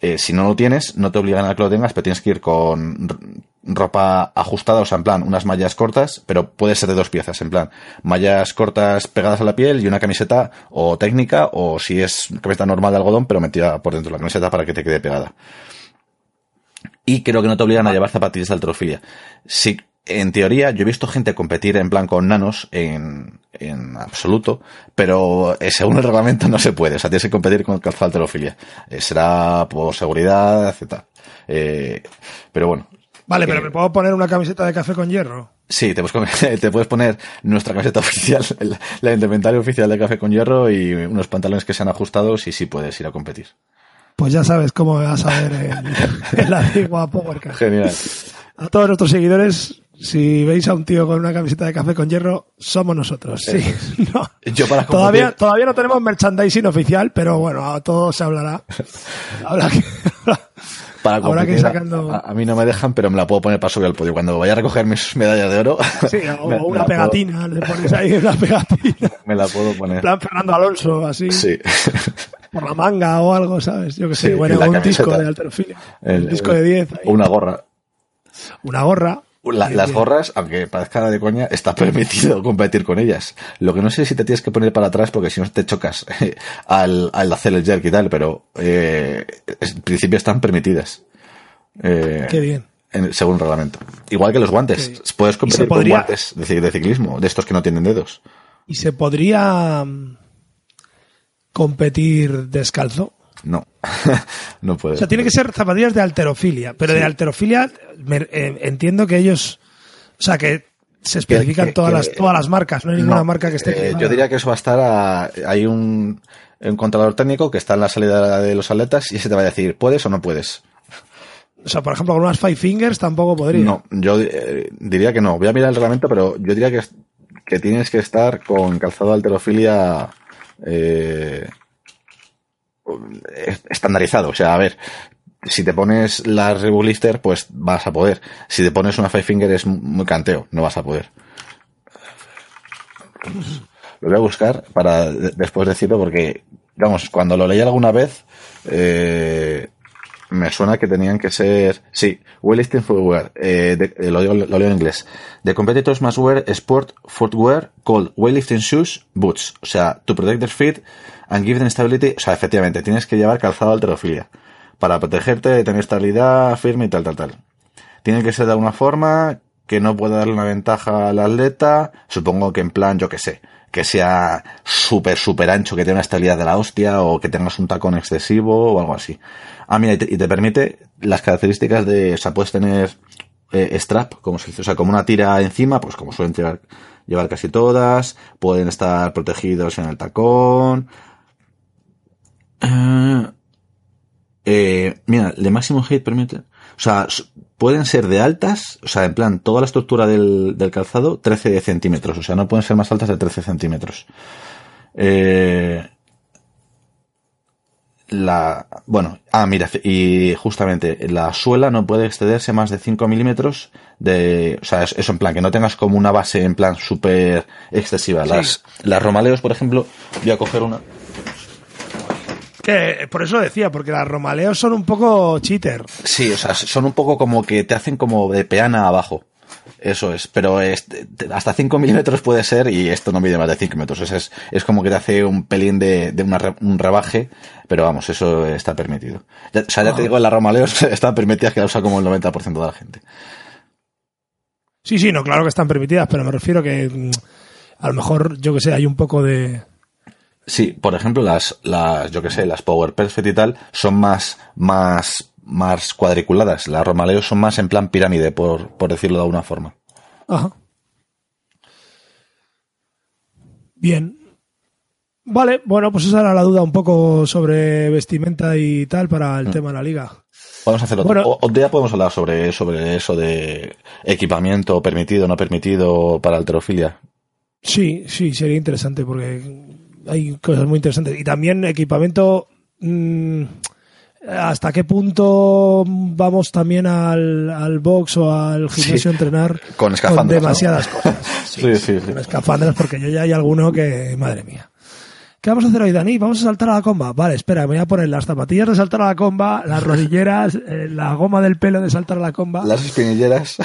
eh, si no lo tienes, no te obligan a que lo tengas, pero tienes que ir con ropa ajustada, o sea, en plan, unas mallas cortas, pero puede ser de dos piezas, en plan, mallas cortas pegadas a la piel y una camiseta o técnica, o si es camiseta normal de algodón, pero metida por dentro de la camiseta para que te quede pegada. Y creo que no te obligan a llevar zapatillas de alterofilia. Sí, en teoría, yo he visto gente competir en plan con nanos en, en absoluto, pero eh, según el reglamento no se puede. O sea, tienes que competir con calzado de alterofilia. Eh, será por seguridad, etc. Eh, pero bueno. Vale, pero ¿me puedo poner una camiseta de café con hierro? Sí, te puedes, poner, <laughs> te puedes poner nuestra camiseta oficial, el- la indumentaria oficial de Café con Hierro y unos pantalones que sean ajustados y sí puedes ir a competir. Pues ya sabes cómo me vas a ver en, <laughs> en la antigua PowerCard. Genial. A todos nuestros seguidores, si veis a un tío con una camiseta de café con hierro, somos nosotros. Sí. <laughs> No. Yo para Todavía, todavía no tenemos merchandising oficial, pero bueno, a todo se hablará. <laughs> Habrá que, Para habrá que sacando. a, a mí no me dejan, pero me la puedo poner para subir al podio. Cuando vaya a recoger mis medallas de oro, <laughs> Sí, o me- una pegatina, le pones ahí una pegatina. me la puedo En poner. plan Fernando Alonso, así, Sí. por la manga o algo, ¿sabes? Yo que sé, Sí, bueno, un camiseta. disco de alterofilia. El- un disco de 10, ahí. O una gorra. una gorra. La- las gorras, aunque parezca de coña, está <laughs> permitido competir con ellas. Lo que no sé es si te tienes que poner para atrás porque si no te chocas <laughs> al, al hacer el jerk y tal, pero eh, en principio están permitidas. Eh, Qué bien. en- según el reglamento. Igual que los guantes. Puedes competir podría- con guantes de ciclismo, de estos que no tienen dedos. Y se podría mm, competir descalzo. No, <laughs> no puede. O sea, tiene que ser zapatillas de alterofilia, pero de alterofilia me- eh, entiendo que ellos, o sea, que se especifican que- todas, que- las, todas las marcas, no hay ninguna No, marca que esté... eh, yo diría que eso va a estar a- hay un, un controlador técnico que está en la salida de los atletas y ese te va a decir, ¿puedes o no puedes? O sea, por ejemplo, con unas Five Fingers tampoco podría. No, yo eh, diría que no. Voy a mirar el reglamento, pero yo diría que, que tienes que estar con calzado de alterofilia eh, estandarizado. O sea, a ver, si te pones la Reebok Lifter, pues vas a poder. Si te pones una Five Finger es muy canteo, no vas a poder. Lo voy a buscar para de- después decirlo porque, vamos, cuando lo leí alguna vez, eh, me suena que tenían que ser, sí, weightlifting footwear, eh, de- eh, lo leo en inglés. The competitors must wear sport footwear called weightlifting shoes, boots. O sea, to protect their feet and give them stability. O sea, efectivamente, tienes que llevar calzado de alterofilia para protegerte, tener estabilidad firme y tal, tal, tal. Tiene que ser de alguna forma que no pueda darle una ventaja al atleta, supongo que en plan, yo que sé, que sea súper, súper ancho, que tenga una estabilidad de la hostia, o que tengas un tacón excesivo, o algo así. Ah, mira, y te, permite las características de, o sea, puedes tener eh, strap, como se dice, o sea, como una tira encima, pues como suelen llevar, llevar casi todas, pueden estar protegidos en el tacón. Eh, eh, mira, de máximo height permite, o sea, pueden ser de altas, o sea, en plan, toda la estructura del, del calzado, 13 centímetros, o sea, no pueden ser más altas de 13 centímetros. Eh, la, bueno, ah, mira, y justamente la suela no puede excederse más de 5 milímetros de, o sea, es- eso en plan, que no tengas como una base en plan súper excesiva. Sí. Las, las Romaleos, por ejemplo, voy a coger una. Que por eso decía, porque las Romaleos son un poco cheater. Sí, o sea, son un poco como que te hacen como de peana abajo. Eso es, pero es, hasta 5 milímetros puede ser y esto no mide más de 5 metros. Es, es, como que te hace un pelín de, de una re- un rebaje, pero vamos, eso está permitido. Ya- o sea, ya te digo, las Romaleos <laughs> están permitidas que la usa como el 90% de la gente. Sí, sí, no, claro que están permitidas, pero me refiero que mm, a lo mejor, yo que sé, hay un poco de... Sí, por ejemplo, las, las, yo que sé, las Power Perfect y tal son más, más, más cuadriculadas. Las Romaleos son más en plan pirámide, por, por decirlo de alguna forma. Ajá. Bien. Vale, bueno, pues esa era la duda un poco sobre vestimenta y tal para el tema de la liga. Podemos hacer otro. Bueno. o- día podemos hablar sobre, sobre eso de equipamiento permitido, no permitido para alterofilia. Sí, sí, sería interesante porque hay cosas muy interesantes. Y también equipamiento. mm, ¿Hasta qué punto vamos también al, al box o al gimnasio Sí. a entrenar Con escafandras, ¿no? demasiadas cosas? Sí, sí, sí. Con escafandras, porque yo ya hay alguno que, madre mía. ¿Qué vamos a hacer hoy, Dani? ¿Vamos a saltar a la comba? Vale, espera, me voy a poner las zapatillas de saltar a la comba, las <laughs> rodilleras, eh, la goma del pelo de saltar a la comba, las, <laughs> Las espinilleras.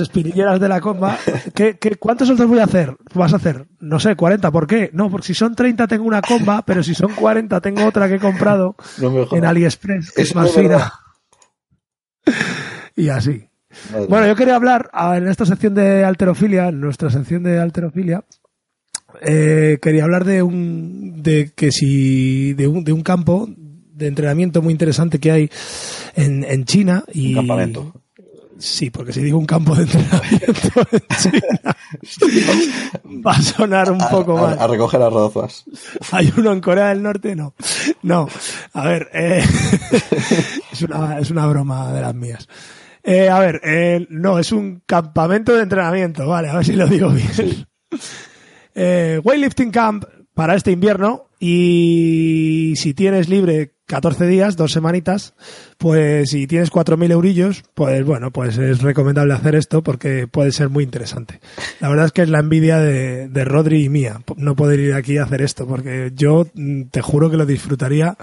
espinilleras de la comba. ¿Qué, qué, cuántos saltos voy a hacer? ¿Vas a hacer? No sé, 40. ¿Por qué? No, porque si son 30 tengo una comba, pero si son 40 tengo otra que he comprado <laughs> No en AliExpress, que es más fina. Y así. Madre Bueno, yo quería hablar ah, en esta sección de alterofilia, en nuestra sección de alterofilia, eh, quería hablar de un, de que si, de un, de un campo de entrenamiento muy interesante que hay en, en China y Un campamento. Sí, porque si digo un campo de entrenamiento en <laughs> China va a sonar un poco a, mal. a recoger las rodazas. ¿Hay uno en Corea del Norte? No. No. A ver, eh, <laughs> es, una, es una broma de las mías. Eh, a ver, eh, no, es un campamento de entrenamiento, vale, a ver si lo digo bien. Eh, weightlifting camp para este invierno y si tienes libre 14 días, dos semanitas, pues si tienes 4.000 eurillos, pues bueno, pues es recomendable hacer esto porque puede ser muy interesante. La verdad es que es la envidia de, de Rodri y mía, no poder ir aquí a hacer esto porque yo mm, te juro que lo disfrutaría.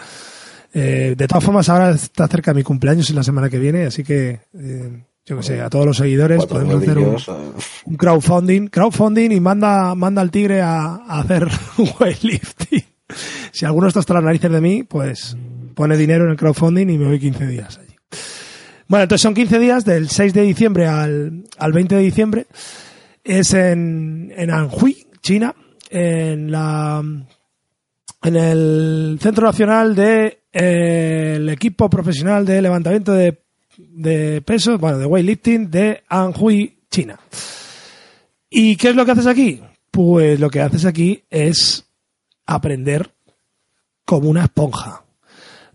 Eh, de todas formas, ahora está cerca mi cumpleaños en la semana que viene, así que eh, yo que sé, a todos los seguidores podemos hacer un, eh, un crowdfunding, crowdfunding y manda, manda al tigre a, a hacer <laughs> weightlifting. Si alguno está hasta las narices de mí, pues pone dinero en el crowdfunding y me voy 15 días allí. Bueno, entonces son 15 días del 6 de diciembre al, al 20 de diciembre. Es en, en Anhui, China, en la, en el Centro Nacional de eh, el equipo profesional de levantamiento de, de peso, bueno, de weightlifting de Anhui, China. ¿Y qué es lo que haces aquí? Pues lo que haces aquí es aprender como una esponja.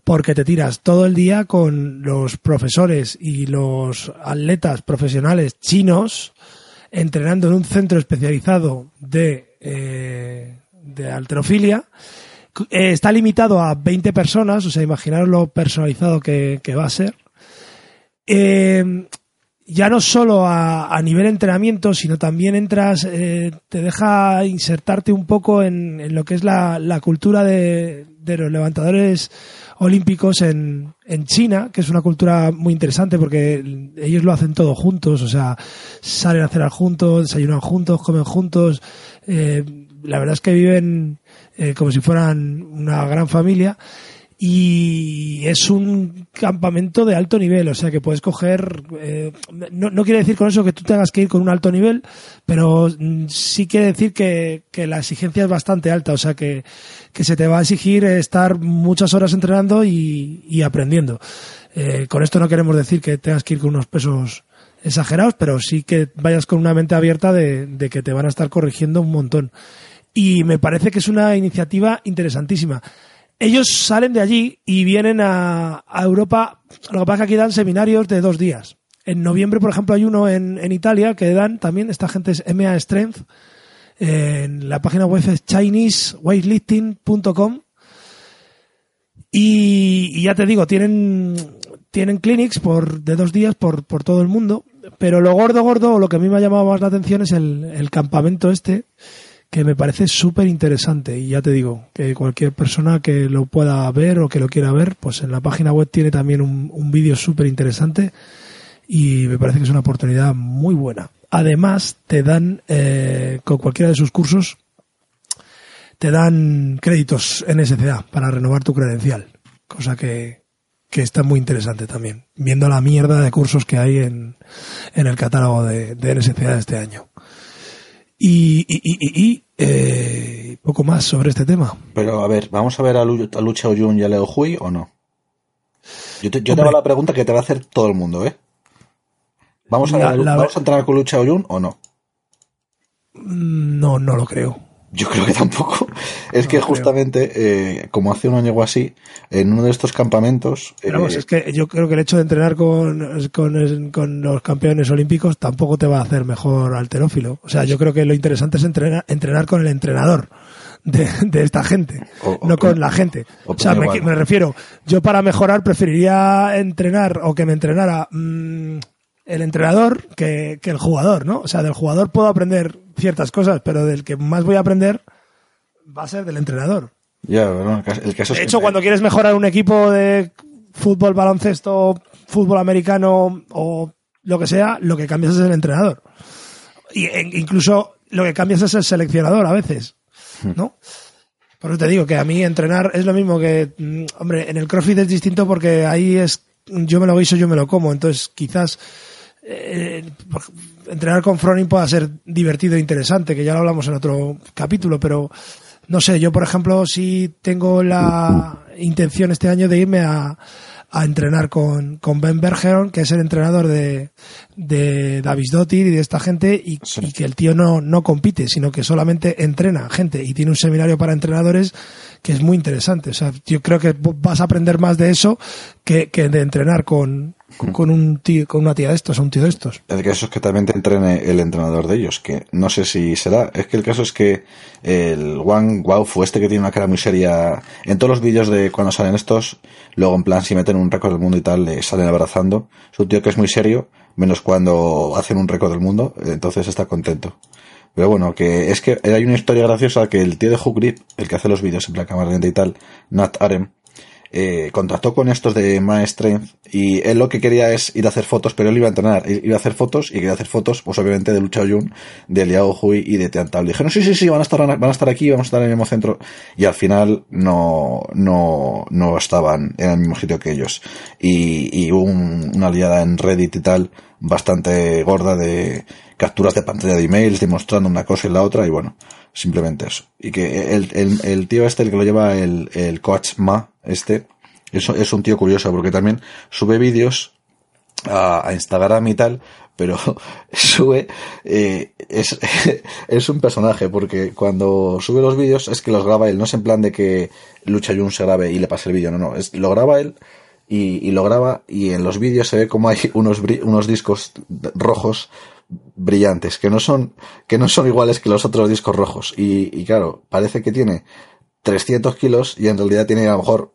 Porque te tiras todo el día con los profesores y los atletas profesionales chinos entrenando en un centro especializado de, eh, de alterofilia. Eh, está limitado a 20 personas, o sea, imaginaros lo personalizado que va a ser. Eh, ya no solo a, nivel entrenamiento, sino también entras, eh, te deja insertarte un poco en, lo que es la, cultura de, de, los levantadores olímpicos en, en China, que es una cultura muy interesante porque ellos lo hacen todo juntos, o sea, salen a cenar juntos, desayunan juntos, comen juntos, eh, la verdad es que viven eh, como si fueran una gran familia y es un campamento de alto nivel, o sea que puedes coger, eh, no, no, quiere decir con eso que tú tengas que ir con un alto nivel, pero sí quiere decir que, que la exigencia es bastante alta, o sea que, que se te va a exigir estar muchas horas entrenando y, aprendiendo. Eh, con esto no queremos decir que tengas que ir con unos pesos exagerados, pero sí que vayas con una mente abierta de que te van a estar corrigiendo un montón. Y me parece que es una iniciativa interesantísima ellos salen de allí y vienen a, Europa. Lo que pasa es que aquí dan seminarios de dos días. En noviembre, por ejemplo, hay uno en, en Italia que dan también, esta gente es MA Strength. En la página web es chineseweightlifting.com. Y, y, ya te digo, tienen, tienen clinics por, de dos días por, por todo el mundo. Pero lo gordo, gordo, lo que a mí me ha llamado más la atención es el, el campamento este que me parece súper interesante y ya te digo que cualquier persona que lo pueda ver o que lo quiera ver, pues en la página web tiene también un, un vídeo súper interesante y me parece que es una oportunidad muy buena. Además, te dan, eh, con cualquiera de sus cursos, te dan créditos en SCA para renovar tu credencial, cosa que, que está muy interesante también, viendo la mierda de cursos que hay en, en el catálogo de, de NSCA de este año. Y, y, y, y eh, poco más sobre este tema. Pero a ver, ¿vamos a ver a, Lu, a Lucha Oyun y a Leo Hui o no? Yo te, yo te hago la pregunta que te va a hacer todo el mundo, ¿eh? ¿Vamos a, la, la, ¿vamos a entrar con Lucha Oyun o no? No, no lo creo. Yo creo que tampoco. Es no que justamente, eh, como hace un año o así, en uno de estos campamentos. Pero vamos, eh, es que yo creo que el hecho de entrenar con, con, con, los campeones olímpicos tampoco te va a hacer mejor alterófilo. O sea, yo creo que lo interesante es entrenar, entrenar con el entrenador. De, de esta gente, o, no o, con la gente. O, sea, me, me, refiero, yo para mejorar preferiría entrenar o que me entrenara mmm, el entrenador que, que, el jugador, ¿no? O sea, del jugador puedo aprender ciertas cosas, pero del que más voy a aprender va a ser del entrenador. Ya, bueno, el caso de es hecho, que... cuando quieres mejorar un equipo de fútbol, baloncesto, fútbol americano o lo que sea, lo que cambias es el entrenador. Y e, incluso lo que cambias es el seleccionador a veces, ¿no? Por eso te digo que a mí entrenar es lo mismo que, mm, hombre, en el CrossFit es distinto porque ahí es yo me lo guiso, yo me lo como, entonces quizás eh, entrenar con Froning pueda ser divertido e interesante, que ya lo hablamos en otro capítulo, pero no sé, yo por ejemplo sí tengo la intención este año de irme a, a entrenar con, con Ben Bergeron, que es el entrenador de, de Davis Dottir y de esta gente, y, sí. y, que el tío no, no compite, sino que solamente entrena gente y tiene un seminario para entrenadores que es muy interesante. O sea, yo creo que vas a aprender más de eso que, que de entrenar con, con un tío, con una tía de estos, o un tío de estos. El caso es que también te entrene el entrenador de ellos, que no sé si será. Es que el caso es que el Wang Waufu, este que tiene una cara muy seria, en todos los vídeos de cuando salen estos, luego en plan si meten un récord del mundo y tal, le salen abrazando. Es un tío que es muy serio, menos cuando hacen un récord del mundo, entonces está contento. Pero bueno, que es que hay una historia graciosa que el tío de Hook Grip, el que hace los vídeos en plan cámara lenta y tal, Nat Arem, eh, contactó con estos de My Strength y él lo que quería es ir a hacer fotos, pero él iba a entrenar, iba a hacer fotos y quería hacer fotos, pues obviamente de Lucha Yun, de Liao Hui y de Tian Tab. Dijeron, sí, sí, sí, van a estar, van a estar aquí, vamos a estar en el mismo centro. Y al final no, no, no estaban en el mismo sitio que ellos. Y, y hubo un, una liada en Reddit y tal, bastante gorda de capturas de pantalla de emails demostrando una cosa y la otra y bueno, Simplemente eso. Y que el, el, el tío este, el que lo lleva, el, el coach Ma, este, es, es un tío curioso porque también sube vídeos a, a Instagram y tal, pero <laughs> sube, eh, es, <laughs> es un personaje, porque cuando sube los vídeos es que los graba él, no es en plan de que Lucha Jun se grabe y le pase el vídeo, no, no, es, lo graba él y, y lo graba y en los vídeos se ve como hay unos, unos discos rojos brillantes, que no son, que no son iguales que los otros discos rojos. Y, y claro, parece que tiene 300 kilos y en realidad tiene a lo mejor,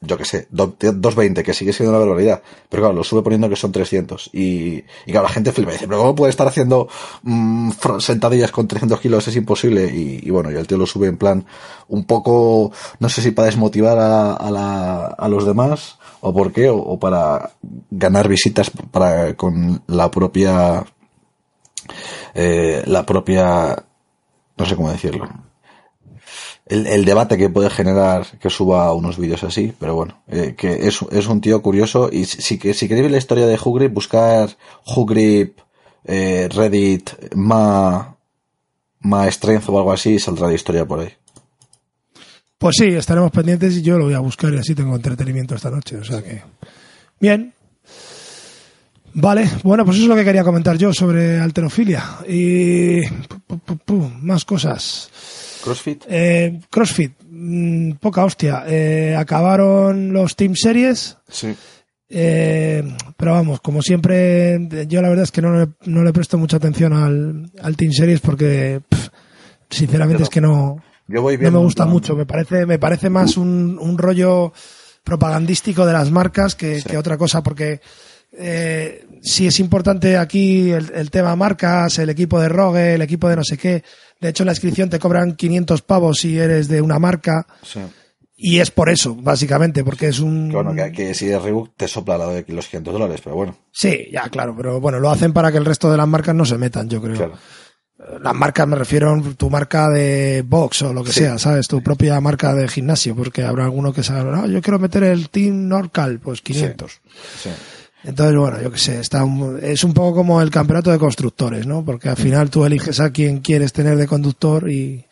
yo que sé, do- 220, que sigue siendo una barbaridad. Pero claro, lo sube poniendo que son 300. Y, y claro, la gente flipa y dice, pero ¿cómo puede estar haciendo mm, sentadillas con 300 kilos? Es imposible. Y, y bueno, y el tío lo sube en plan un poco, no sé si para desmotivar a, a, la, a los demás o por qué, o, o para ganar visitas para, con la propia eh, la propia no sé cómo decirlo el, debate que puede generar que suba unos vídeos así pero bueno eh, que es, es un tío curioso y si, si, que- si queréis ver la historia de Hugrip buscar Hugrip eh, Reddit ma ma strength o algo así y saldrá la historia por ahí Pues sí, estaremos pendientes y yo lo voy a buscar y así tengo entretenimiento esta noche. O sea que. Bien. Vale, bueno, pues eso es lo que quería comentar yo sobre alterofilia. Y. pu, pu, pu, pu, más cosas. CrossFit Eh, CrossFit, mm, poca hostia. Eh, acabaron los Team Series. sí Eh, pero vamos, como siempre, yo la verdad es que no le, no le presto mucha atención al, al Team Series porque, pff, sinceramente, es que no, yo voy no me gusta mucho. Me parece, me parece más un, un rollo propagandístico de las marcas que, Sí. que otra cosa, porque eh, sí es importante aquí el, el tema marcas, el equipo de Rogue, el equipo de no sé qué. De hecho, en la inscripción te cobran 500 pavos si eres de una marca. sí. Y es por eso, básicamente, porque es un... que bueno que, que si es Reebok te sopla la de los 500 dólares pero bueno Sí, ya, claro, pero bueno, lo hacen para que el resto de las marcas no se metan, yo creo. claro Las marcas me refiero a tu marca de box o lo que Sí. sea, ¿sabes? Tu propia marca de gimnasio, porque habrá alguno que salga, no, yo quiero meter el Team Norcal, pues 500. sí Entonces, bueno, yo qué sé, está un- es un poco como el campeonato de constructores, ¿no? Porque al final tú eliges a quién quieres tener de conductor y,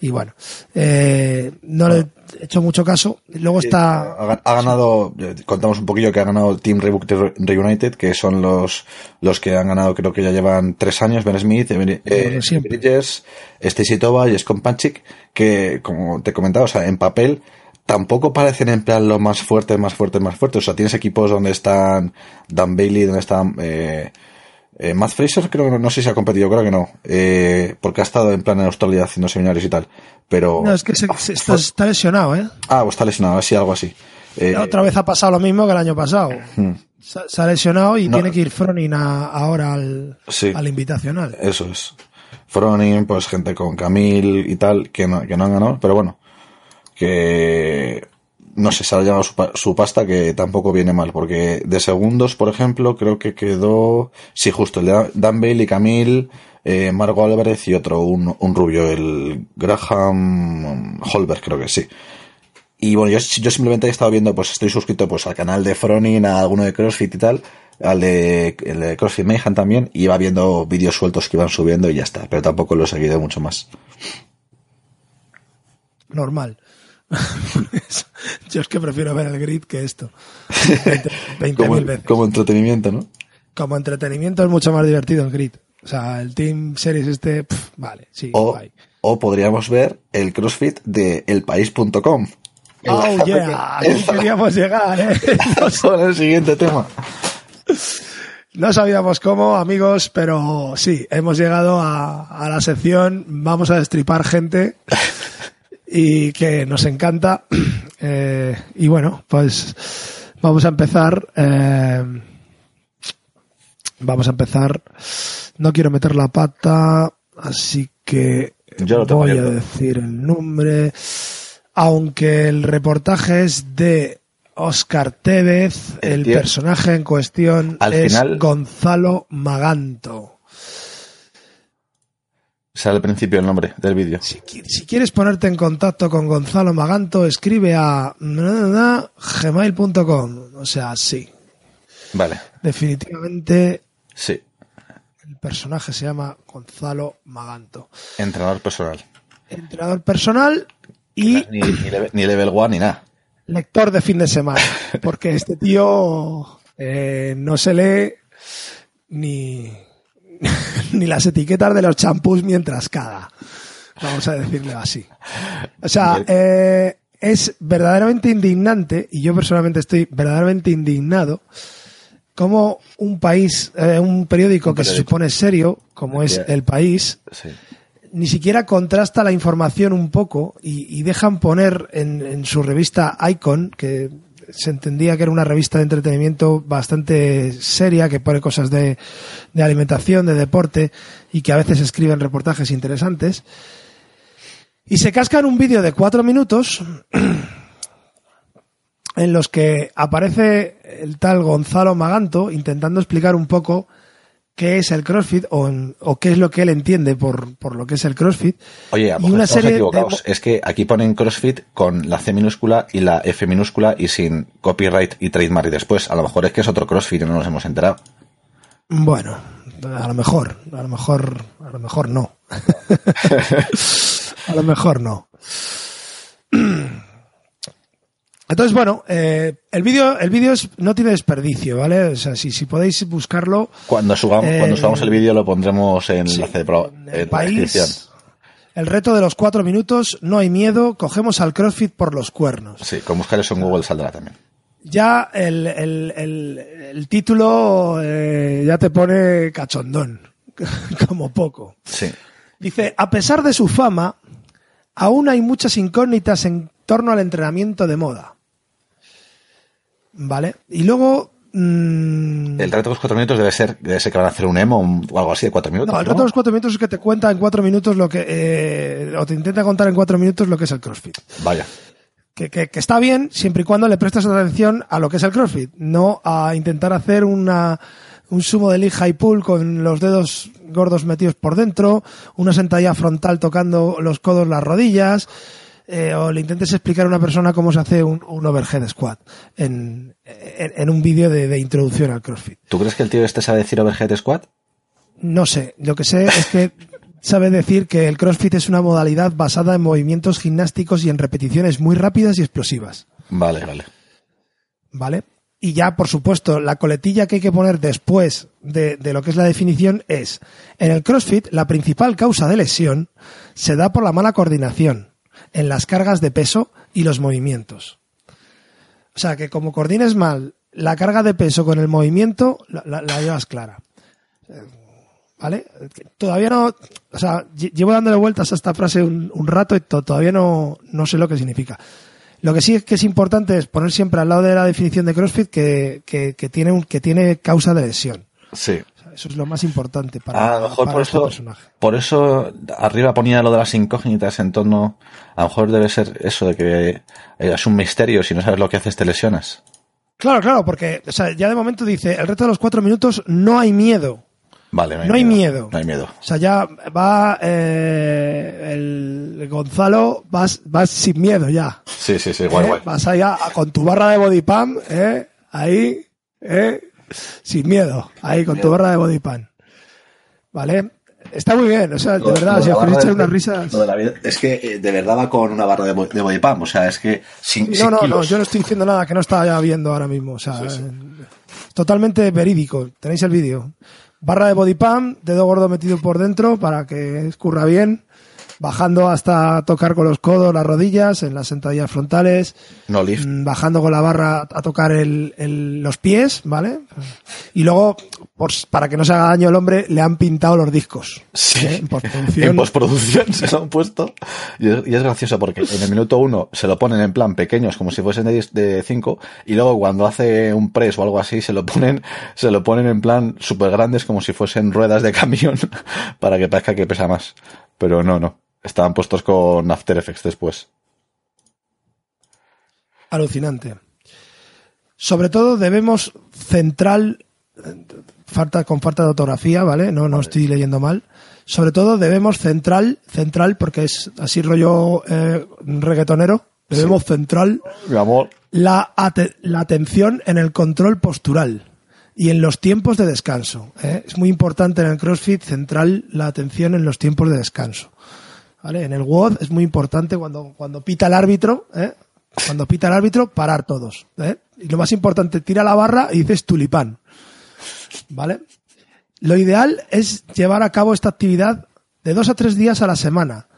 y bueno, eh, no le he hecho mucho caso. Luego está... Ha, ga- ha ganado, eh, contamos un poquillo que ha ganado el Team Reebok Re- Reunited, que son los, los que han ganado, creo que ya llevan tres años, Ben Smith, eh, eh. Bridges, Stacy Toba y Scott Panchik, que, como te comentaba, o sea, en papel, tampoco parecen en plan lo más fuerte, más fuerte, más fuerte. O sea, tienes equipos donde están Dan Bailey, donde están, eh, eh, Matt Fraser, creo que no, no sé si ha competido, creo que no, eh, porque ha estado en plan en Australia haciendo seminarios y tal. Pero, No, es que se- se- está, está lesionado, ¿eh? ah, pues está lesionado, así, algo así. Eh, Otra vez ha pasado lo mismo que el año pasado. hmm. Se, se ha lesionado y No. tiene que ir Fronin a- ahora al, Sí. al invitacional. Eso es. Fronin, pues gente con Camil y tal, que no, que no han ganado, pero bueno, no sé, se ha llevado su, pa- su pasta, que tampoco viene mal, porque de segundos, por ejemplo, creo que quedó, sí, justo, el de Dan Bailey, Camil, eh, Margo Álvarez y otro, un, rubio, el Graham Holberg, creo que sí. Y bueno, yo, yo simplemente he estado viendo, pues estoy suscrito pues al canal de Fronin, a alguno de CrossFit y tal, al de CrossFit Mayhem también, y iba viendo vídeos sueltos que iban subiendo y ya está, pero tampoco lo he seguido mucho más. Normal. <laughs> Yo es que prefiero ver el grid que esto. 20.000 <laughs> Como, veces. como entretenimiento, ¿no? Como entretenimiento es mucho más divertido el grid. O sea, el Team Series este, pf, vale, sí, O, o podríamos ver el CrossFit de elpaís.com. Oh, <laughs> yeah, aquí queríamos llegar, ¿eh? Con el siguiente tema. No sabíamos cómo, amigos, pero sí, hemos llegado a, a la sección Vamos a destripar gente y que nos encanta. <clears throat> Eh, y bueno, pues vamos a empezar. eh, vamos a empezar. No quiero meter la pata, así que Yo tengo voy a decir el nombre. Aunque el reportaje es de Oscar Tevez, El personaje en cuestión Al es final- Gonzalo Maganto. Sale al principio el nombre del vídeo. Si, qui- si quieres ponerte en contacto con Gonzalo Maganto, escribe a gmail.com. O sea, sí, Vale, definitivamente sí. el personaje se llama Gonzalo Maganto. Entrenador personal. entrenador personal y Ni, ni, level, ni level one ni nada. lector de fin de semana. Porque este tío eh, no se lee ni, <laughs> ni las etiquetas de los champús mientras caga. Vamos a decirle así. O sea, eh, es verdaderamente indignante, y yo personalmente estoy verdaderamente indignado, como un país, eh, un periódico Un que se supone serio, como es Yeah. El País, Sí. ni siquiera contrasta la información un poco y, y dejan poner en, en su revista Icon, que se entendía que era una revista de entretenimiento bastante seria, que pone cosas de, de alimentación, de deporte y que a veces escriben reportajes interesantes. Y se cascan un vídeo de cuatro minutos <clears throat> en los que aparece el tal Gonzalo Maganto intentando explicar un poco qué es el CrossFit o, en- o qué es lo que él entiende por, por lo que es el CrossFit. Oye, a Y una serie de- equivocados. Es que aquí ponen CrossFit con la C minúscula y la F minúscula y sin copyright y trademark y después. A lo mejor es que es otro CrossFit y no nos hemos enterado. Bueno, a lo mejor, a lo mejor, a lo mejor no. <laughs> a lo mejor no. <clears throat> Entonces, bueno, eh, el vídeo el vídeo no tiene desperdicio, ¿vale? O sea, si, si podéis buscarlo, Cuando subamos, Eh, cuando subamos el vídeo lo pondremos en Sí, enlace de pro- en en el la país, descripción. el reto de los cuatro minutos, no hay miedo, cogemos al CrossFit por los cuernos. Sí, con buscar eso en Google saldrá también. Ya el, el, el, el título eh, ya te pone cachondón, <laughs> como poco. Sí. Dice, a pesar de su fama, aún hay muchas incógnitas en torno al entrenamiento de moda. ¿Vale? Y luego... mm, El reto de los cuatro minutos debe ser, debe ser que van a hacer un emo o algo así de cuatro minutos. no, el reto de los cuatro minutos es que te cuenta en cuatro minutos lo que... eh, o te intenta contar en cuatro minutos lo que es el CrossFit. Vaya. Que, que- que está bien siempre y cuando le prestes atención a lo que es el CrossFit, no a intentar hacer una, un sumo de leg high pull con los dedos gordos metidos por dentro, una sentadilla frontal tocando los codos, las rodillas, eh, o le intentes explicar a una persona cómo se hace un, un overhead squat en, en, en un vídeo de, de introducción al CrossFit. ¿Tú crees que el tío este sabe decir overhead squat? No sé, lo que sé es que sabe decir que el CrossFit es una modalidad basada en movimientos gimnásticos y en repeticiones muy rápidas y explosivas. Vale, vale. ¿vale? Y ya, por supuesto, la coletilla que hay que poner después de, de lo que es la definición es, en el CrossFit, la principal causa de lesión se da por la mala coordinación en las cargas de peso y los movimientos. O sea, que como coordines mal la carga de peso con el movimiento, la, la- llevas clara. ¿Vale? Todavía no, o sea, lle- llevo dándole vueltas a esta frase un, rato y to- todavía no, no sé lo que significa. Lo que sí es que es importante es poner siempre al lado de la definición de CrossFit que, que, que tiene, un, que tiene causa de lesión. Sí. Eso es lo más importante para, Ah, a lo mejor para por este eso, personaje. por eso arriba ponía lo de las incógnitas en torno, a lo mejor debe ser eso de que eh, es un misterio, si no sabes lo que haces te lesionas. Claro, claro, porque o sea, ya de momento dice, el reto de los cuatro minutos no hay miedo. Vale, no hay, No hay miedo. No hay miedo. O sea, ya va eh, el Gonzalo, vas, vas sin miedo ya. Sí, sí, sí, guay, ¿eh? guay. Vas allá con tu barra de body pump, ¿eh? ahí, ¿eh? Sin miedo, ahí con tu barra de body pump. ¿Vale? Está muy bien, o sea, de verdad, si os queréis echar unas risas. Lo de la vida- es que eh, de verdad va con una barra de, de body pump, o sea, es que sin, No, sin no, no, yo no estoy diciendo nada que no estaba viendo ahora mismo. O sea, eh, totalmente verídico. Tenéis el vídeo. Barra de body pump, dedo gordo metido por dentro para que escurra bien. Bajando hasta tocar con los codos las rodillas en las sentadillas frontales. No lift. Mm, Bajando con la barra a tocar el- el- los pies, ¿vale? Y luego, por, para que no se haga daño el hombre, le han pintado los discos. Sí. ¿eh? En postproducción. En postproducción se lo han puesto. Y es, y es gracioso porque en el minuto uno se lo ponen en plan pequeños, como si fuesen de 5, y luego cuando hace un press o algo así, se lo ponen, se lo ponen en plan súper grandes, como si fuesen ruedas de camión, <laughs> para que parezca que pesa más. Pero no, no. Estaban puestos con After Effects después. alucinante. Sobre todo debemos central, falta, con falta de ortografía, ¿vale? No, no estoy leyendo mal. Sobre todo debemos central, central, porque es así rollo eh, reggaetonero, debemos central Mi amor. la, ate- la atención en el control postural y en los tiempos de descanso. ¿eh? Es muy importante en el CrossFit central la atención en los tiempos de descanso. ¿Vale? En el WOD es muy importante cuando, cuando pita el árbitro, ¿eh? Cuando pita el árbitro, parar todos. ¿eh? Y lo más importante, tira la barra y dices tulipán. ¿Vale? Lo ideal es llevar a cabo esta actividad de dos a tres días a la semana.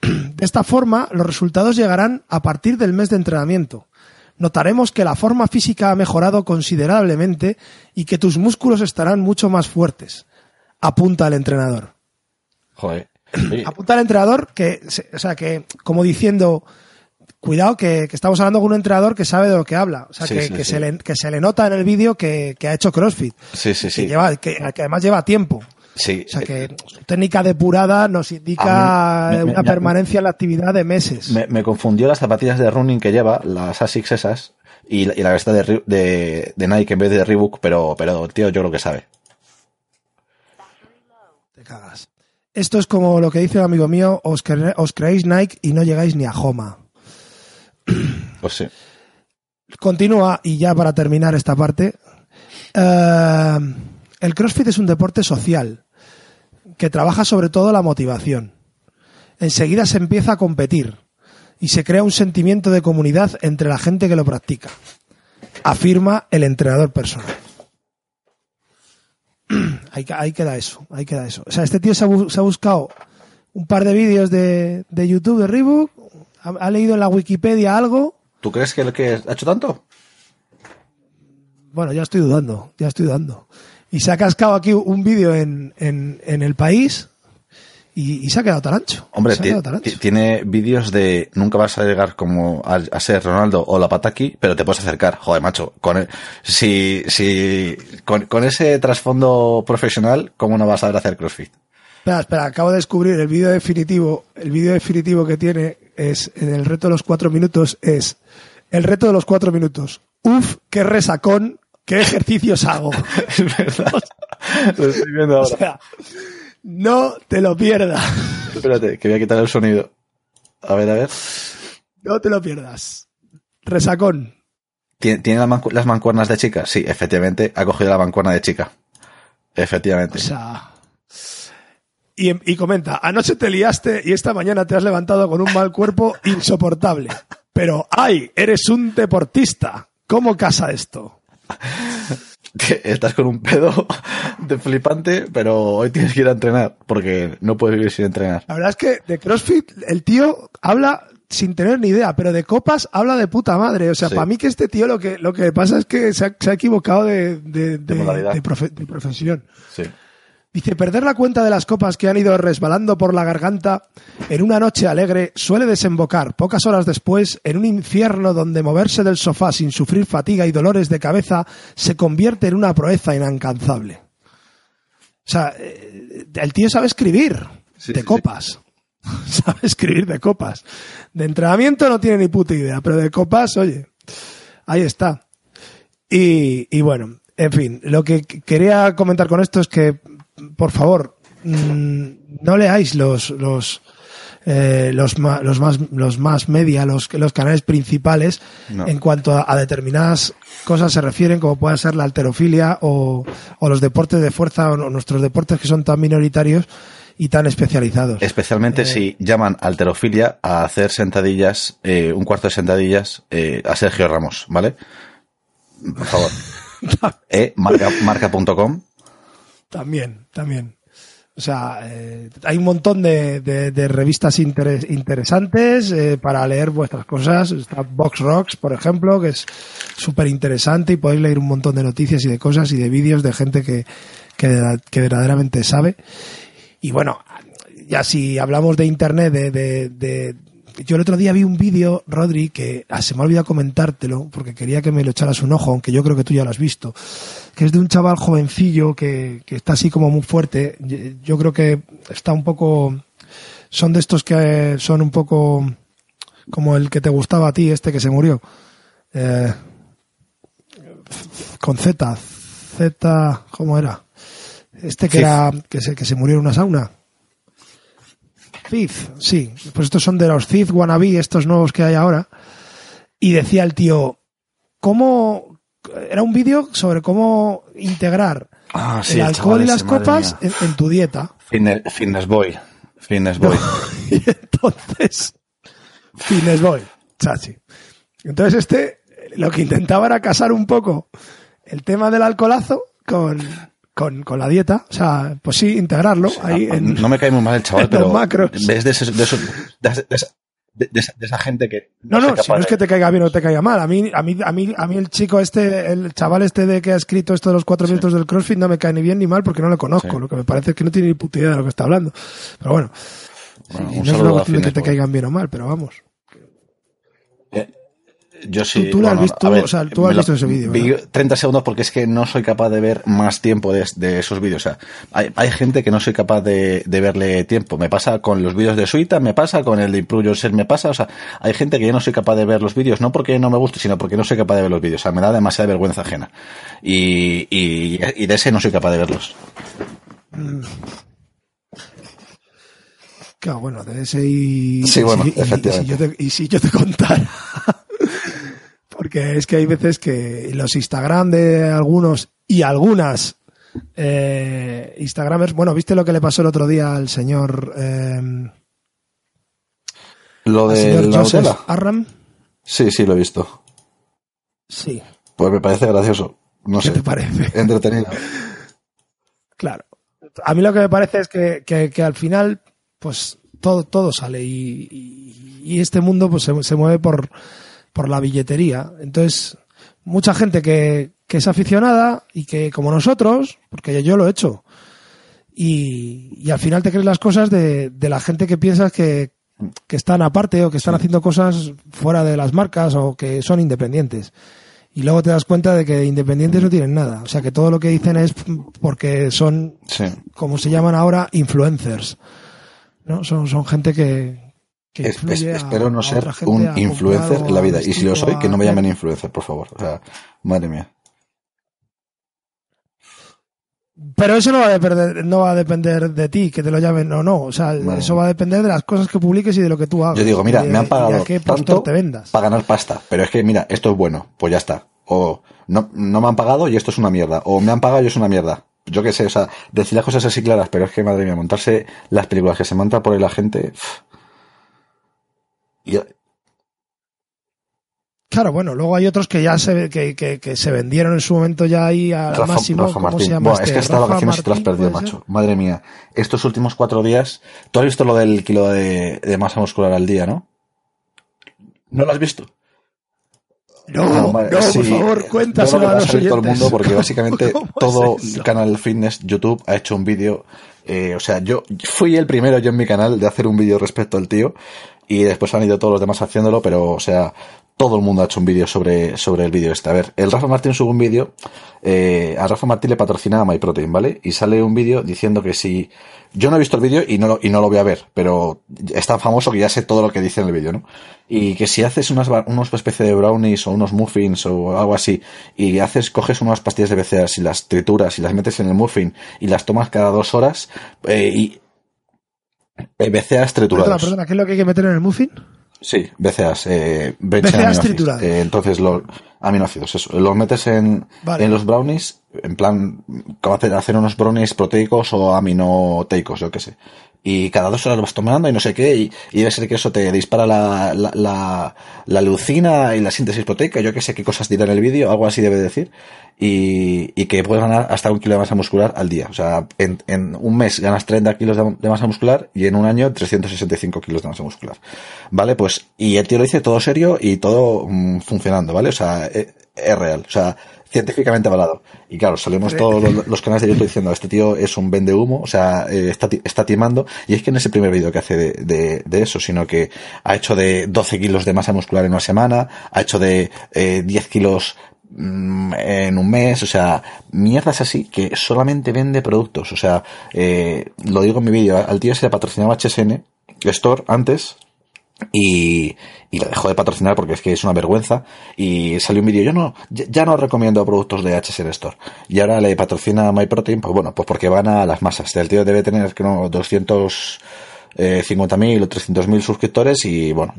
De esta forma, los resultados llegarán a partir del mes de entrenamiento. Notaremos que la forma física ha mejorado considerablemente y que tus músculos estarán mucho más fuertes. Apunta el entrenador. Joder. <clears throat> Apunta al entrenador que, o sea, que como diciendo, cuidado que, estamos hablando con un entrenador que sabe de lo que habla. O sea, que, Se le, que se le nota en el vídeo que, ha hecho CrossFit. Sí, sí, sí. Que, lleva, que, además lleva tiempo. Sí. O sea que su técnica depurada nos indica una permanencia en la actividad de meses. Me, confundió las zapatillas de running que lleva, las ASICS esas, y la, y la de, de, de, Nike en vez de Reebok, pero, pero tío, yo creo que sabe. Te cagas. Esto es como lo que dice un amigo mío, os, os creéis Nike y no llegáis ni a Homa. <clears throat> Pues sí. Continúa, y ya para terminar esta parte, eh, el CrossFit es un deporte social que trabaja sobre todo la motivación. Enseguida se empieza a competir y se crea un sentimiento de comunidad entre la gente que lo practica, afirma el entrenador personal. <clears throat> ahí, queda eso, ahí queda eso. O sea, este tío se ha, buscado un par de vídeos de, YouTube de Reebok, ha, leído en la Wikipedia algo. ¿Tú crees que el que ha hecho tanto? Bueno, ya estoy dudando, ya estoy dudando. Y se ha cascado aquí un vídeo en, en, el país y, se ha quedado tan ancho. Hombre, tiene vídeos de nunca vas a llegar como a, ser Ronaldo o la Pataki, pero te puedes acercar. Joder, macho, con e, si, si, con, ese trasfondo profesional, ¿cómo no vas a ver hacer CrossFit? Espera, espera, acabo de descubrir el vídeo definitivo. El vídeo definitivo que tiene es, en el reto de los cuatro minutos, es el reto de los cuatro minutos. Uf, qué resacón ¿Qué ejercicios hago? <laughs> es verdad. Lo estoy viendo ahora. O sea, no te lo pierdas. Espérate, que voy a quitar el sonido. A ver, a ver. No te lo pierdas. Resacón. ¿Tiene, las mancuernas de chica? Sí, efectivamente, ha cogido la mancuerna de chica. Efectivamente. O sea. Y, y, comenta, anoche te liaste y esta mañana te has levantado con un mal cuerpo insoportable. Pero, ¡ay! Eres un deportista. ¿Cómo casa esto? Que estás con un pedo de flipante, pero hoy tienes que ir a entrenar, porque no puedes vivir sin entrenar. La verdad es que de CrossFit el tío habla sin tener ni idea, pero de copas habla de puta madre. O sea, para mí que este tío lo que, lo que pasa es que se ha, equivocado de, de, de profesión. Sí. Dice, perder la cuenta de las copas que han ido resbalando por la garganta en una noche alegre suele desembocar, pocas horas después, en un infierno donde moverse del sofá sin sufrir fatiga y dolores de cabeza se convierte en una proeza inalcanzable. O sea, eh, el tío sabe escribir de copas. <laughs> sabe escribir de copas. De entrenamiento no tiene ni puta idea, pero de copas, oye, ahí está. Y, y bueno, en fin, lo que quería comentar con esto es que por favor, mm, no leáis los, los, eh, los, los, más, los más media, los, los canales principales en cuanto a, determinadas cosas se refieren, como puede ser la alterofilia o, o los deportes de fuerza o nuestros deportes que son tan minoritarios y tan especializados. Especialmente eh, si llaman alterofilia a hacer sentadillas, eh, un cuarto de sentadillas a Sergio Ramos, ¿vale? Por favor. <laughs> eh, marca, marca.com también, también. O sea, eh, hay un montón de, de, revistas interesantes eh, para leer vuestras cosas. Está Box Rocks, por ejemplo, que es súper interesante y podéis leer un montón de noticias y de cosas y de vídeos de gente que, que, que, verdaderamente sabe. Y bueno, ya si hablamos de Internet, de, de, yo el otro día vi un vídeo, Rodri, que ah, se me ha olvidado comentártelo, porque quería que me lo echaras un ojo, aunque yo creo que tú ya lo has visto, que es de un chaval jovencillo que, que está así como muy fuerte. Yo creo que está un poco, son de estos que son un poco como el que te gustaba a ti, este que se murió. Eh, con Z, Z, ¿cómo era? Este que era, que se, que se murió en una sauna. Cid, sí. Pues estos son de los Cid wannabe, estos nuevos que hay ahora. Y decía el tío, ¿cómo? Era un vídeo sobre cómo integrar ah, el alcohol y las copas en, tu dieta. Fitness, boy. Fitness boy. <laughs> y entonces, fines voy, chachi. Entonces este, lo que intentaba era casar un poco el tema del alcoholazo con, con, con la dieta. O sea, pues sí, integrarlo ahí no, en, no me cae muy mal el chaval, pero los macros. ves de, esos- de esos- de esa- de esa- de- de esa- de esa gente que No, soy no, si no es que te caiga bien o te caiga mal. A mí, a mí, a mí, a mí el chico este, el chaval este de que ha escrito esto de los cuatro minutos del CrossFit no me cae ni bien ni mal porque no lo conozco. Sí. Lo que me parece es que no tiene ni puta idea de lo que está hablando. Pero bueno, Bueno, y un no es una cuestión de que te caigan bien o mal, pero vamos. Eh, Yo sí. Tú- tú lo has visto, ver, o sea, tú has visto ese vídeo, vi ¿verdad? 30 segundos porque es que no soy capaz de ver más tiempo de, de esos vídeos. O sea, hay, hay gente que no soy capaz de, de verle tiempo. Me pasa con los vídeos de Suita, me pasa con el de Improve Yourself, me pasa. O sea, hay gente que yo no soy capaz de ver los vídeos, no porque no me guste, sino porque no soy capaz de ver los vídeos. O sea, me da demasiada vergüenza ajena. Y, y, y de ese no soy capaz de verlos. Claro, bueno, de ese y. Sí, bueno, y si- y- y si efectivamente. yo te- Y si yo te contara. Porque es que hay veces que los Instagram de algunos y algunas eh, Instagramers. Bueno, ¿viste lo que le pasó el otro día al señor. Eh, Lo de señor la Joseph Nutella. Arram? Sí, sí, lo he visto. Sí. Pues me parece gracioso. No ¿Qué sé. te parece? <laughs> Entretenido. Claro. A mí lo que me parece es que, que- que al final, pues todo, todo sale y, y- y este mundo pues se, se mueve por, por la billetería. Entonces, mucha gente que, que es aficionada y que, como nosotros, porque yo lo he hecho, y, y al final te crees las cosas de, de la gente que piensas que, que están aparte o que están haciendo cosas fuera de las marcas o que son independientes. Y luego te das cuenta de que independientes no tienen nada. O sea, que todo lo que dicen es porque son, Sí. como se llaman ahora, influencers. ¿no? Son, son gente que, que Es- es- espero no ser un influencer en la vida. Y si lo soy, que no me llamen influencer, por favor. O sea, madre mía. Pero eso no va a depender, no va a depender de ti, que te lo llamen o no. O sea, eso va a depender de las cosas que publiques y de lo que tú hagas. Yo digo, mira, de- me han pagado tanto te vendas. para ganar pasta, pero es que mira, esto es bueno, pues ya está. O no, no me han pagado y esto es una mierda. O me han pagado y es una mierda. Yo qué sé, o sea, decir las cosas así claras, pero es que madre mía, montarse las películas que se monta por ahí la gente. pff. Y, Claro, bueno, luego hay otros que ya se, que, que, que se vendieron en su momento ya ahí al Rafa, máximo. Rafa ¿Cómo se llama Buah, este? es que estas vacaciones sí te las perdido, ¿puede ser? macho. Madre mía. Estos últimos cuatro días. Tú has visto lo del kilo de, de masa muscular al día, ¿no? ¿No lo has visto? No, Ah, no, vale, por sí. favor, cuéntaselo que a va los salir todo el oyentes. mundo porque <laughs> básicamente ¿Cómo es todo eso? canal fitness YouTube ha hecho un vídeo. eh, o sea, yo fui el primero yo en mi canal de hacer un vídeo respecto al tío y después han ido todos los demás haciéndolo, pero o sea, todo el mundo ha hecho un vídeo sobre, sobre el vídeo este. A ver, el Rafa Martín sube un vídeo, eh, a Rafa Martín le patrocina a MyProtein, ¿vale? Y sale un vídeo diciendo que si, yo no he visto el vídeo y no, lo, y no lo voy a ver, pero es tan famoso que ya sé todo lo que dice en el vídeo, ¿no? Y que si haces unas, unos especie de brownies o unos muffins o algo así, y haces, coges unas pastillas de BCAAs y las trituras y las metes en el muffin y las tomas cada dos horas, eh, y, eh, BCAAs triturados. Perdona, perdona, ¿qué es lo que hay que meter en el muffin? Sí, BCAAs, eh, aminoácidos. triturados. Eh, entonces, los aminoácidos, eso. Los metes en, Vale. en los brownies, en plan, hacer unos brownies proteicos o aminoteicos, yo qué sé. Y cada dos horas lo vas tomando y no sé qué, y, debe ser que eso te dispara la, la, la, la leucina y la síntesis proteica, yo qué sé qué cosas dirá en el vídeo, algo así debe decir, y, y que puedes ganar hasta un kilo de masa muscular al día. O sea, en, en un mes ganas 30 kilos de, masa muscular y en un año 365 kilos de masa muscular. ¿Vale? Pues, y el tío lo dice todo serio y todo mm, funcionando, ¿vale? O sea, eh, es real. O sea, científicamente avalado. Y claro, salimos todos los, los canales de YouTube diciendo, este tío es un vende humo, o sea, eh, está, está timando. Y es que no es el primer vídeo que hace de, de, de eso, sino que ha hecho de 12 kilos de masa muscular en una semana, ha hecho de eh, 10 kilos mm, en un mes, o sea, mierdas así que solamente vende productos. O sea, eh, lo digo en mi vídeo, al tío se le patrocinaba HSN Store antes, y, y la dejó de patrocinar porque es que es una vergüenza. Y salió un vídeo yo no ya, no recomiendo productos de HSN Store. Y ahora le patrocina MyProtein pues bueno pues porque van a las masas. El tío debe tener que no 250.000 o 300.000 suscriptores y bueno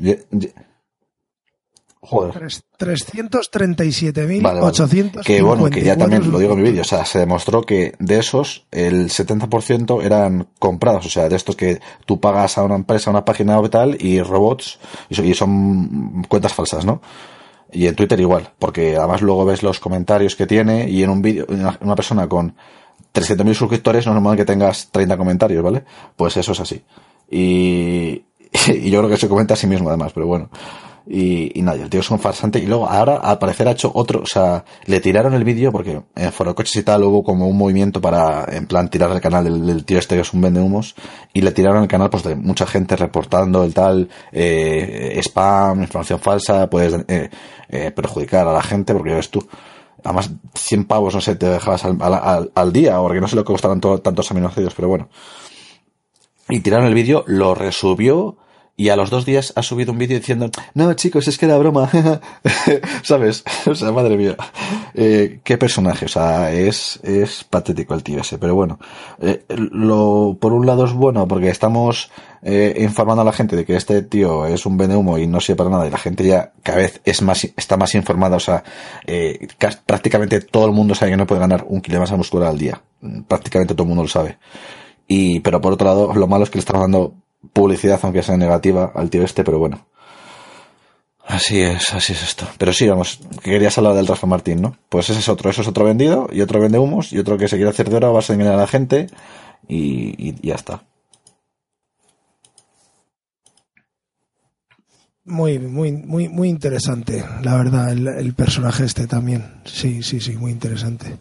Joder. 337.850. Vale, vale. Que bueno, que ya también lo digo en mi vídeo, o sea, se demostró que de esos el 70% eran comprados, o sea, de estos que tú pagas a una empresa, a una página web tal y robots y son, cuentas falsas, ¿no? Y en Twitter igual, porque además luego ves los comentarios que tiene y en un vídeo, una, una persona con 300.000 suscriptores no es normal que tengas 30 comentarios, ¿vale? Pues eso es así. Y, <laughs> y yo creo que se comenta a sí mismo además, pero bueno. Y, y nada, el tío es un farsante. Y luego ahora al parecer ha hecho otro, o sea, le tiraron el vídeo porque en Foro Coches y tal hubo como un movimiento para, en plan, tirar el canal del, tío este que es un vende humos. Y le tiraron el canal pues de mucha gente reportando el tal, eh, spam, información falsa, puedes eh, eh, perjudicar a la gente porque ves tú. Además, 100 pavos, no sé, te dejabas al, al, al día, porque no sé lo que costaron tantos aminoácidos, pero bueno. Y tiraron el vídeo, lo resubió, y a los dos días ha subido un vídeo diciendo, no chicos, es que era broma, <laughs> ¿sabes? O sea, madre mía, eh, qué personaje, o sea, es, es patético el tío ese, pero bueno, eh, lo, por un lado es bueno porque estamos eh, informando a la gente de que este tío es un humo y no sirve para nada y la gente ya cada vez es más, está más informada, o sea, eh, prácticamente todo el mundo sabe que no puede ganar un kilo de masa muscular al día, prácticamente todo el mundo lo sabe. Y, pero por otro lado, lo malo es que le estamos dando publicidad, aunque sea negativa, al tío este, pero bueno. Así es, así es esto. Pero sí, vamos, querías hablar del Rafa Martín, ¿no? Pues ese es otro, eso es otro vendido, y otro vende humos, y otro que se quiere hacer de oro, vas a engañar a la gente, y, y ya está. Muy, muy, muy, muy interesante, la verdad, el, el, personaje este también. Sí, sí, sí, muy interesante.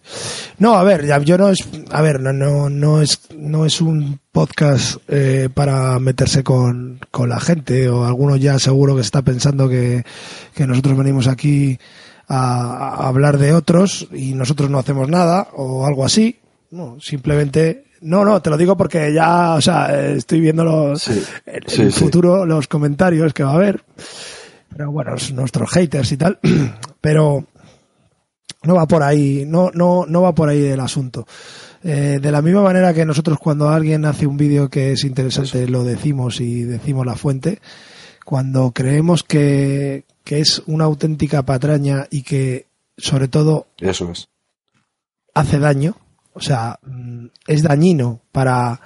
No, a ver, yo no es, a ver, no, no, no es, no es un podcast eh, para meterse con, con la gente, o alguno ya seguro que está pensando que, que nosotros venimos aquí a hablar de otros y nosotros no hacemos nada, o algo así. No, simplemente no, no, te lo digo porque ya, o sea, estoy viendo los, Sí, el sí. futuro, los comentarios que va a haber. Pero bueno, es nuestros haters y tal. <clears throat> Pero no va por ahí, no, no, no va por ahí el asunto. Eh, de la misma manera que nosotros cuando alguien hace un vídeo que es interesante lo decimos y decimos la fuente, cuando creemos que, que es una auténtica patraña y que sobre todo Eso es. hace daño, o sea, mm, es dañino para,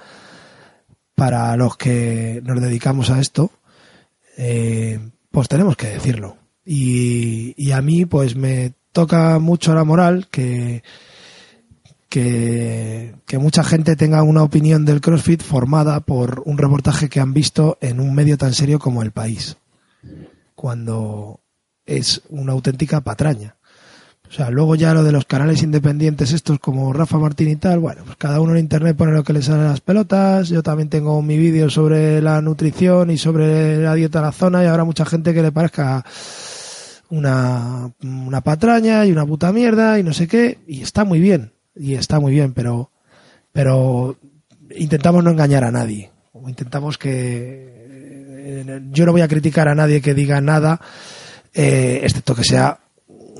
para los que nos dedicamos a esto, eh, pues tenemos que decirlo. Y, y a mí, pues me toca mucho la moral que, que, que mucha gente tenga una opinión del CrossFit formada por un reportaje que han visto en un medio tan serio como El País, cuando es una auténtica patraña. O sea, luego ya lo de los canales independientes estos como Rafa Martín y tal, bueno, pues cada uno en internet pone lo que le sale a las pelotas. Yo también tengo mi vídeo sobre la nutrición y sobre la dieta en la zona y habrá mucha gente que le parezca una, una patraña y una puta mierda y no sé qué. Y está muy bien, y está muy bien, pero, pero intentamos no engañar a nadie. O intentamos que eh, yo no voy a criticar a nadie que diga nada, eh, excepto que sea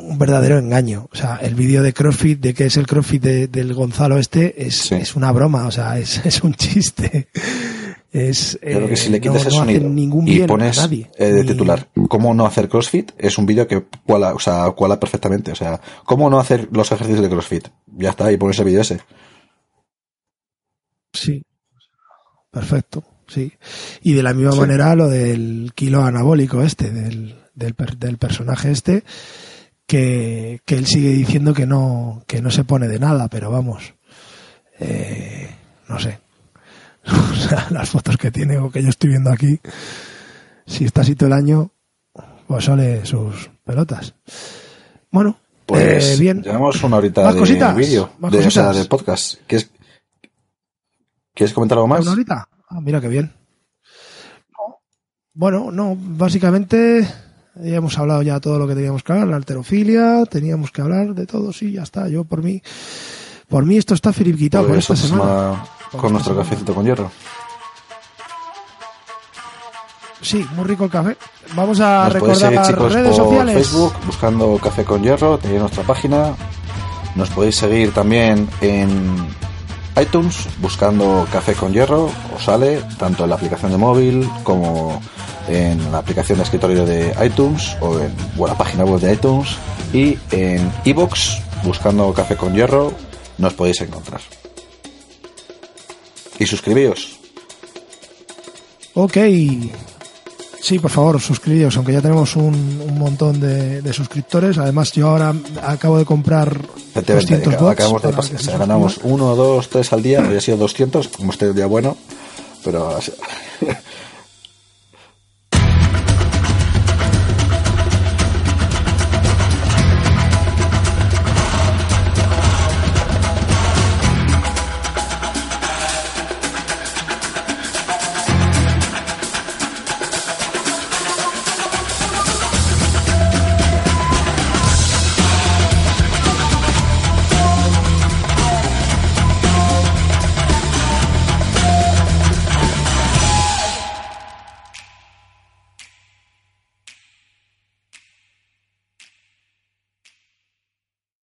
un verdadero engaño. O sea, el vídeo de CrossFit, de que es el CrossFit de- del Gonzalo este, es, Sí. es una broma, o sea, es, <laughs> es un chiste. Es, Yo creo que eh, si le no- quitas no el sonido ningún y pones nadie. eh, de Ni- titular cómo no hacer CrossFit, es un vídeo que cuala, o sea, cuala perfectamente. O sea, cómo no hacer los ejercicios de CrossFit. Ya está, y pones el vídeo ese. Sí. Perfecto, sí. Y de la misma Sí. manera lo del kilo anabólico este, del, del, del personaje este, que, que él sigue diciendo que no, que no se pone de nada, pero vamos, eh, no sé. <laughs> O sea, las fotos que tiene o que yo estoy viendo aquí, si está así todo el año, pues sale sus pelotas. Bueno, Pues eh, bien. llevamos una horita ¿Más de cositas? vídeo, ¿Más de, o sea, de podcast. ¿Quieres, ¿Quieres comentar algo más? ¿Una horita? Ah, mira qué bien. No. Bueno, no, básicamente ya hemos hablado ya todo lo que teníamos que hablar, la alterofilia, teníamos que hablar de todo, sí, ya está. Yo por mí, por mí esto está finiquitado por Pues esta semana. con nuestro cafecito con hierro. Sí, muy rico el café. Vamos a Nos podéis recordar seguir, las chicos, redes por sociales. Facebook, buscando Café con Hierro, tenéis nuestra página. Nos podéis seguir también en iTunes, buscando Café con Hierro, os sale tanto en la aplicación de móvil como en la aplicación de escritorio de iTunes o en o en la página web de iTunes y en iBox buscando Café con Hierro nos podéis encontrar. Y suscribíos. Ok. Sí, por favor, suscribíos, aunque ya tenemos un, un montón de, de suscriptores. Además, yo ahora acabo de comprar Efectivamente, 200 bots. acabamos de pasar- se ganamos suscriban. uno, dos, tres al día, hoy ha sido 200, como este día bueno, pero